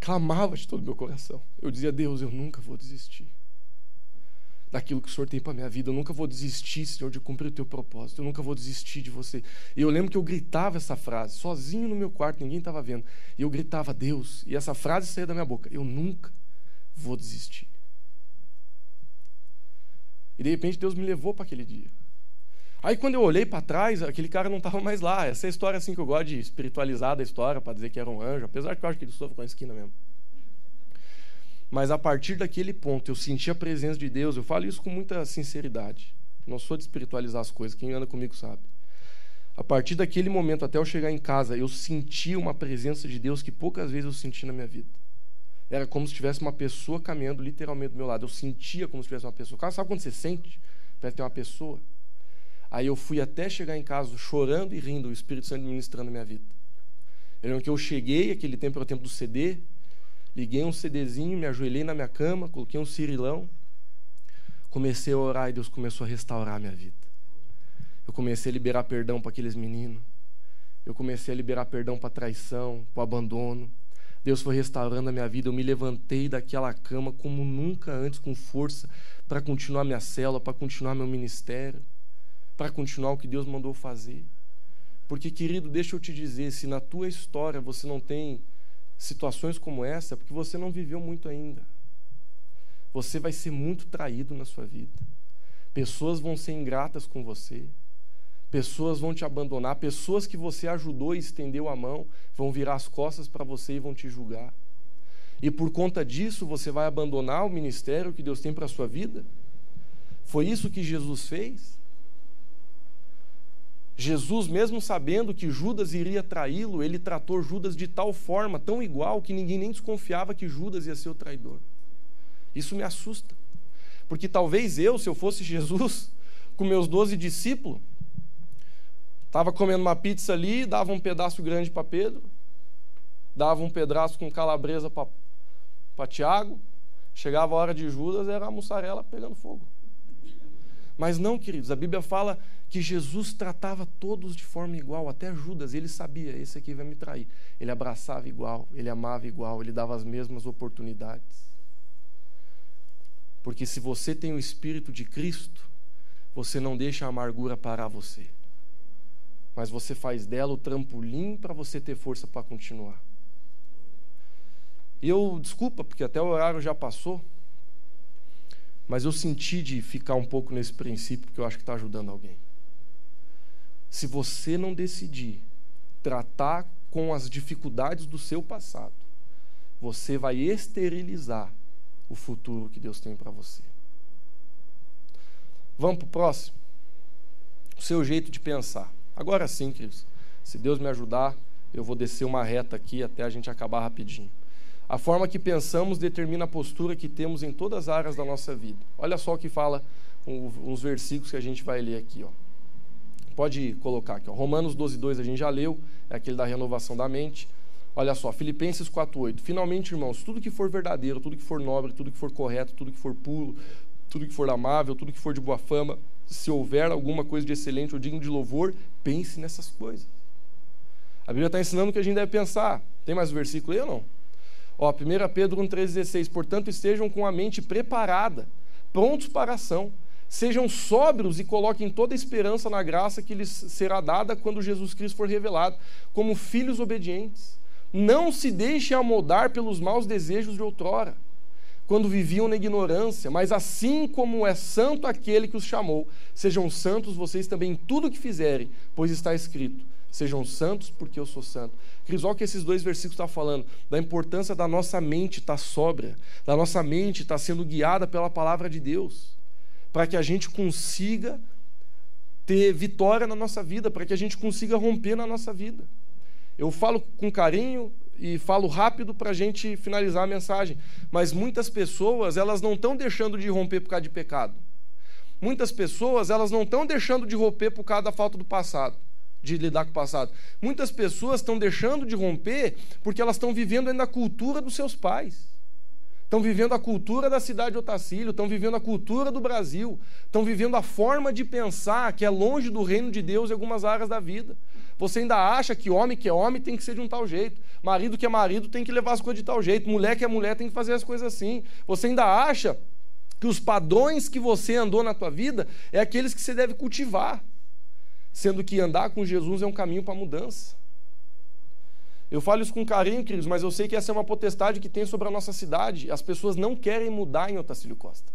clamava de todo o meu coração. Eu dizia, Deus, eu nunca vou desistir daquilo que o Senhor tem para minha vida. Eu nunca vou desistir, Senhor, de cumprir o teu propósito. Eu nunca vou desistir de você. E eu lembro que eu gritava essa frase, sozinho no meu quarto, ninguém estava vendo. E eu gritava, Deus, e essa frase saía da minha boca: Eu nunca vou desistir. E de repente Deus me levou para aquele dia. Aí quando eu olhei para trás, aquele cara não estava mais lá. Essa é a história assim que eu gosto de espiritualizar da história para dizer que era um anjo, apesar que eu acho que ele sofre com a esquina mesmo. Mas a partir daquele ponto eu senti a presença de Deus. Eu falo isso com muita sinceridade. Não sou de espiritualizar as coisas, quem anda comigo sabe. A partir daquele momento até eu chegar em casa, eu senti uma presença de Deus que poucas vezes eu senti na minha vida. Era como se tivesse uma pessoa caminhando literalmente do meu lado. Eu sentia como se tivesse uma pessoa. Sabe quando você sente? Parece ter uma pessoa. Aí eu fui até chegar em casa chorando e rindo, o Espírito Santo ministrando a minha vida. Eu lembro que eu cheguei, aquele tempo era o tempo do CD, Liguei um CDzinho, me ajoelhei na minha cama, coloquei um cirilão. Comecei a orar e Deus começou a restaurar a minha vida. Eu comecei a liberar perdão para aqueles meninos. Eu comecei a liberar perdão para traição, para abandono. Deus foi restaurando a minha vida. Eu me levantei daquela cama como nunca antes, com força, para continuar minha célula, para continuar meu ministério, para continuar o que Deus mandou fazer. Porque, querido, deixa eu te dizer: se na tua história você não tem situações como essa é porque você não viveu muito ainda. Você vai ser muito traído na sua vida. Pessoas vão ser ingratas com você. Pessoas vão te abandonar, pessoas que você ajudou e estendeu a mão vão virar as costas para você e vão te julgar. E por conta disso você vai abandonar o ministério que Deus tem para a sua vida? Foi isso que Jesus fez? Jesus, mesmo sabendo que Judas iria traí-lo, ele tratou Judas de tal forma, tão igual, que ninguém nem desconfiava que Judas ia ser o traidor. Isso me assusta. Porque talvez eu, se eu fosse Jesus, [laughs] com meus doze discípulos, estava comendo uma pizza ali, dava um pedaço grande para Pedro, dava um pedaço com calabresa para Tiago, chegava a hora de Judas, era a mussarela pegando fogo. Mas não, queridos, a Bíblia fala que Jesus tratava todos de forma igual, até Judas, ele sabia, esse aqui vai me trair. Ele abraçava igual, ele amava igual, ele dava as mesmas oportunidades. Porque se você tem o Espírito de Cristo, você não deixa a amargura parar você, mas você faz dela o trampolim para você ter força para continuar. E eu, desculpa, porque até o horário já passou, mas eu senti de ficar um pouco nesse princípio, porque eu acho que está ajudando alguém. Se você não decidir tratar com as dificuldades do seu passado, você vai esterilizar o futuro que Deus tem para você. Vamos para o próximo? O seu jeito de pensar. Agora sim, queridos. Se Deus me ajudar, eu vou descer uma reta aqui até a gente acabar rapidinho. A forma que pensamos determina a postura que temos em todas as áreas da nossa vida. Olha só o que fala uns versículos que a gente vai ler aqui. Ó. Pode colocar aqui. Ó. Romanos 12, 2 a gente já leu, é aquele da renovação da mente. Olha só, Filipenses 4,8. Finalmente, irmãos, tudo que for verdadeiro, tudo que for nobre, tudo que for correto, tudo que for puro, tudo que for amável, tudo que for de boa fama, se houver alguma coisa de excelente ou digno de louvor, pense nessas coisas. A Bíblia está ensinando o que a gente deve pensar. Tem mais um versículo aí ou não? Ó, 1 Pedro 1,3,16. Portanto, estejam com a mente preparada, prontos para a ação Sejam sóbrios e coloquem toda a esperança na graça que lhes será dada quando Jesus Cristo for revelado, como filhos obedientes. Não se deixem amoldar pelos maus desejos de outrora, quando viviam na ignorância, mas assim como é santo aquele que os chamou, sejam santos vocês também em tudo que fizerem, pois está escrito: sejam santos porque eu sou santo. Cris, olha o que esses dois versículos estão falando, da importância da nossa mente estar sóbria, da nossa mente estar sendo guiada pela palavra de Deus para que a gente consiga ter vitória na nossa vida, para que a gente consiga romper na nossa vida. Eu falo com carinho e falo rápido para a gente finalizar a mensagem, mas muitas pessoas elas não estão deixando de romper por causa de pecado. Muitas pessoas elas não estão deixando de romper por causa da falta do passado, de lidar com o passado. Muitas pessoas estão deixando de romper porque elas estão vivendo ainda a cultura dos seus pais estão vivendo a cultura da cidade de Otacílio, estão vivendo a cultura do Brasil, estão vivendo a forma de pensar que é longe do reino de Deus em algumas áreas da vida. Você ainda acha que homem que é homem tem que ser de um tal jeito, marido que é marido tem que levar as coisas de tal jeito, mulher que é mulher tem que fazer as coisas assim. Você ainda acha que os padrões que você andou na tua vida é aqueles que você deve cultivar, sendo que andar com Jesus é um caminho para mudança. Eu falo isso com carinho, queridos, mas eu sei que essa é uma potestade que tem sobre a nossa cidade. As pessoas não querem mudar em Otacílio Costa.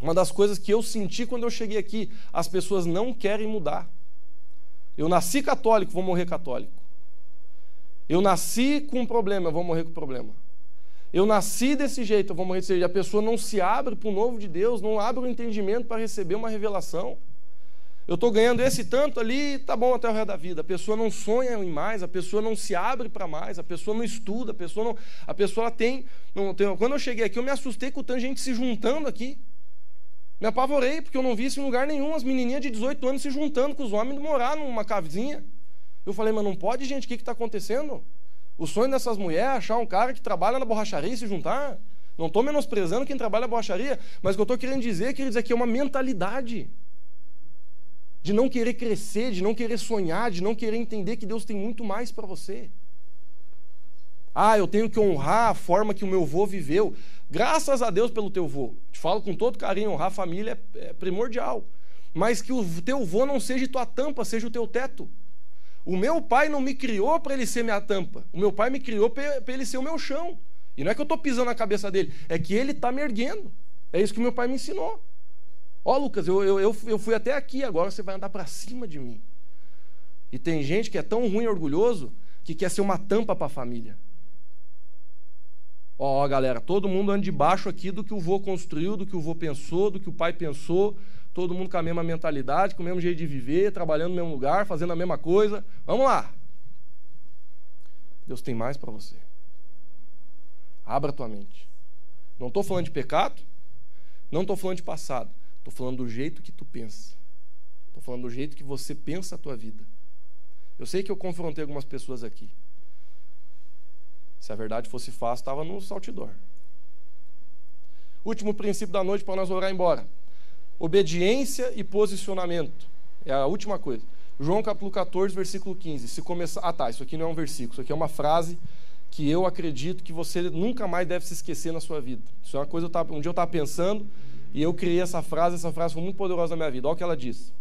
Uma das coisas que eu senti quando eu cheguei aqui, as pessoas não querem mudar. Eu nasci católico, vou morrer católico. Eu nasci com um problema, vou morrer com problema. Eu nasci desse jeito, eu vou morrer desse jeito. A pessoa não se abre para o novo de Deus, não abre o entendimento para receber uma revelação. Eu estou ganhando esse tanto ali, tá bom até o resto da vida. A pessoa não sonha em mais, a pessoa não se abre para mais, a pessoa não estuda, a pessoa não. A pessoa tem, não tem. Quando eu cheguei aqui, eu me assustei com tanta gente se juntando aqui. Me apavorei, porque eu não vi isso em lugar nenhum, as menininhas de 18 anos se juntando com os homens morar numa casinha. Eu falei, mas não pode, gente, o que está acontecendo? O sonho dessas mulheres é achar um cara que trabalha na borracharia e se juntar. Não estou menosprezando quem trabalha na borracharia, mas o que eu estou querendo dizer, queridos, é que é uma mentalidade de não querer crescer, de não querer sonhar, de não querer entender que Deus tem muito mais para você. Ah, eu tenho que honrar a forma que o meu avô viveu. Graças a Deus pelo teu avô. Te falo com todo carinho, honrar a família é, é primordial. Mas que o teu avô não seja tua tampa, seja o teu teto. O meu pai não me criou para ele ser minha tampa. O meu pai me criou para ele ser o meu chão. E não é que eu estou pisando na cabeça dele, é que ele está me erguendo. É isso que meu pai me ensinou. Ó, oh, Lucas, eu, eu, eu, fui até aqui, agora você vai andar para cima de mim. E tem gente que é tão ruim e orgulhoso que quer ser uma tampa para a família. Ó, oh, galera, todo mundo anda debaixo aqui do que o vô construiu, do que o vô pensou, do que o pai pensou, todo mundo com a mesma mentalidade, com o mesmo jeito de viver, trabalhando no mesmo lugar, fazendo a mesma coisa. Vamos lá. Deus tem mais para você. Abra tua mente. Não estou falando de pecado, não estou falando de passado. Estou falando do jeito que tu pensa. Estou falando do jeito que você pensa a tua vida. Eu sei que eu confrontei algumas pessoas aqui. Se a verdade fosse fácil, estava no saltidor. Último princípio da noite para nós orar embora. Obediência e posicionamento. É a última coisa. João capítulo 14, versículo 15. Se começar, ah tá, isso aqui não é um versículo, isso aqui é uma frase que eu acredito que você nunca mais deve se esquecer na sua vida. Isso é uma coisa eu tava, um dia eu estava pensando e eu criei essa frase, essa frase foi muito poderosa na minha vida. Olha o que ela diz.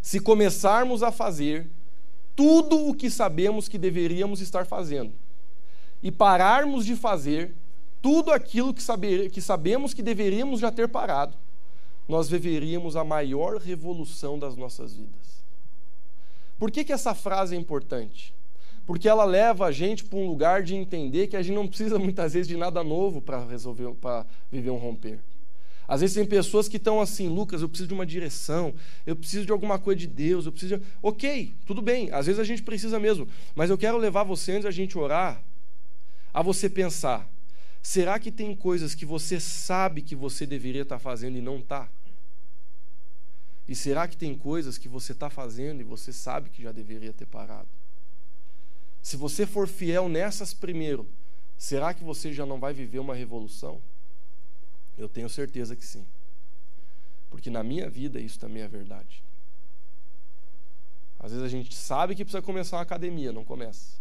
Se começarmos a fazer tudo o que sabemos que deveríamos estar fazendo e pararmos de fazer tudo aquilo que, saber, que sabemos que deveríamos já ter parado, nós viveríamos a maior revolução das nossas vidas. Por que, que essa frase é importante? Porque ela leva a gente para um lugar de entender que a gente não precisa [laughs] muitas vezes de nada novo para resolver, para viver um romper. Às vezes tem pessoas que estão assim, Lucas, eu preciso de uma direção, eu preciso de alguma coisa de Deus, eu preciso de... Ok, tudo bem, às vezes a gente precisa mesmo, mas eu quero levar você, antes da gente orar, a você pensar: será que tem coisas que você sabe que você deveria estar fazendo e não está? E será que tem coisas que você está fazendo e você sabe que já deveria ter parado? Se você for fiel nessas primeiro, será que você já não vai viver uma revolução? Eu tenho certeza que sim. Porque na minha vida isso também é verdade. Às vezes a gente sabe que precisa começar uma academia, não começa.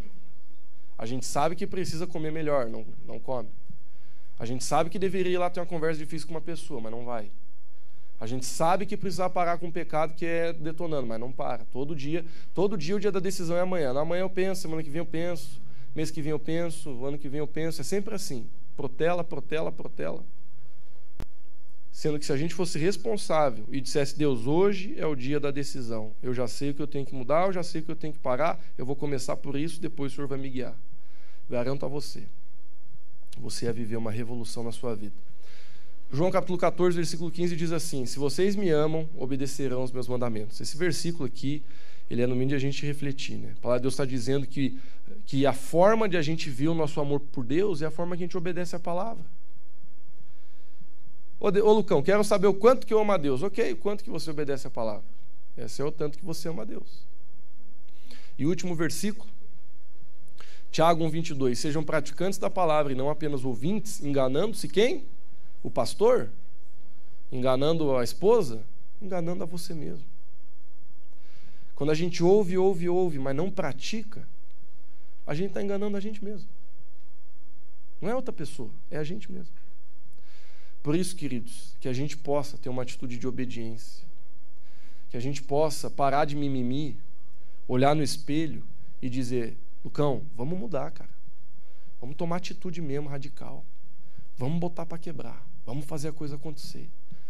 A gente sabe que precisa comer melhor, não, não come. A gente sabe que deveria ir lá ter uma conversa difícil com uma pessoa, mas não vai. A gente sabe que precisa parar com um pecado que é detonando, mas não para. Todo dia, todo dia o dia da decisão é amanhã. Na amanhã eu penso, semana que vem eu penso, mês que vem eu penso, ano que vem eu penso. É sempre assim. Protela, protela, protela. Sendo que se a gente fosse responsável e dissesse, Deus, hoje é o dia da decisão. Eu já sei o que eu tenho que mudar, eu já sei o que eu tenho que parar, eu vou começar por isso, depois o Senhor vai me guiar. Garanto a você. Você ia viver uma revolução na sua vida. João capítulo 14, versículo 15 diz assim: Se vocês me amam, obedecerão os meus mandamentos. Esse versículo aqui, ele é no mínimo de a gente refletir. Né? A palavra de Deus está dizendo que, que a forma de a gente ver o nosso amor por Deus é a forma que a gente obedece a palavra. Ô, ô Lucão, quero saber o quanto que eu amo a Deus. Ok, o quanto que você obedece a palavra. Esse é o tanto que você ama a Deus. E último versículo, Tiago 1,22. Sejam praticantes da palavra e não apenas ouvintes, enganando-se quem? O pastor? Enganando a esposa? Enganando a você mesmo. Quando a gente ouve, ouve, ouve, mas não pratica, a gente está enganando a gente mesmo. Não é outra pessoa, é a gente mesmo. Por isso, queridos, que a gente possa ter uma atitude de obediência. Que a gente possa parar de mimimi, olhar no espelho e dizer: Lucão, vamos mudar, cara. Vamos tomar atitude mesmo radical. Vamos botar para quebrar. Vamos fazer a coisa acontecer.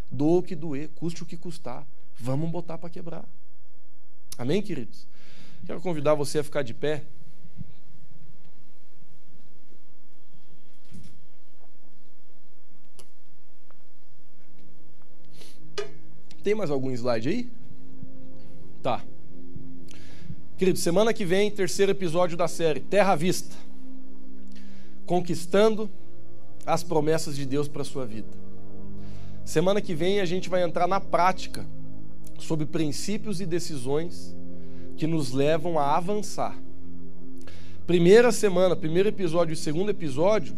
Doa o que doer, custe o que custar. Vamos botar para quebrar. Amém, queridos? Quero convidar você a ficar de pé. Tem mais algum slide aí? Tá. Querido, semana que vem, terceiro episódio da série Terra à Vista. Conquistando as promessas de Deus para a sua vida. Semana que vem a gente vai entrar na prática sobre princípios e decisões que nos levam a avançar. Primeira semana, primeiro episódio e segundo episódio,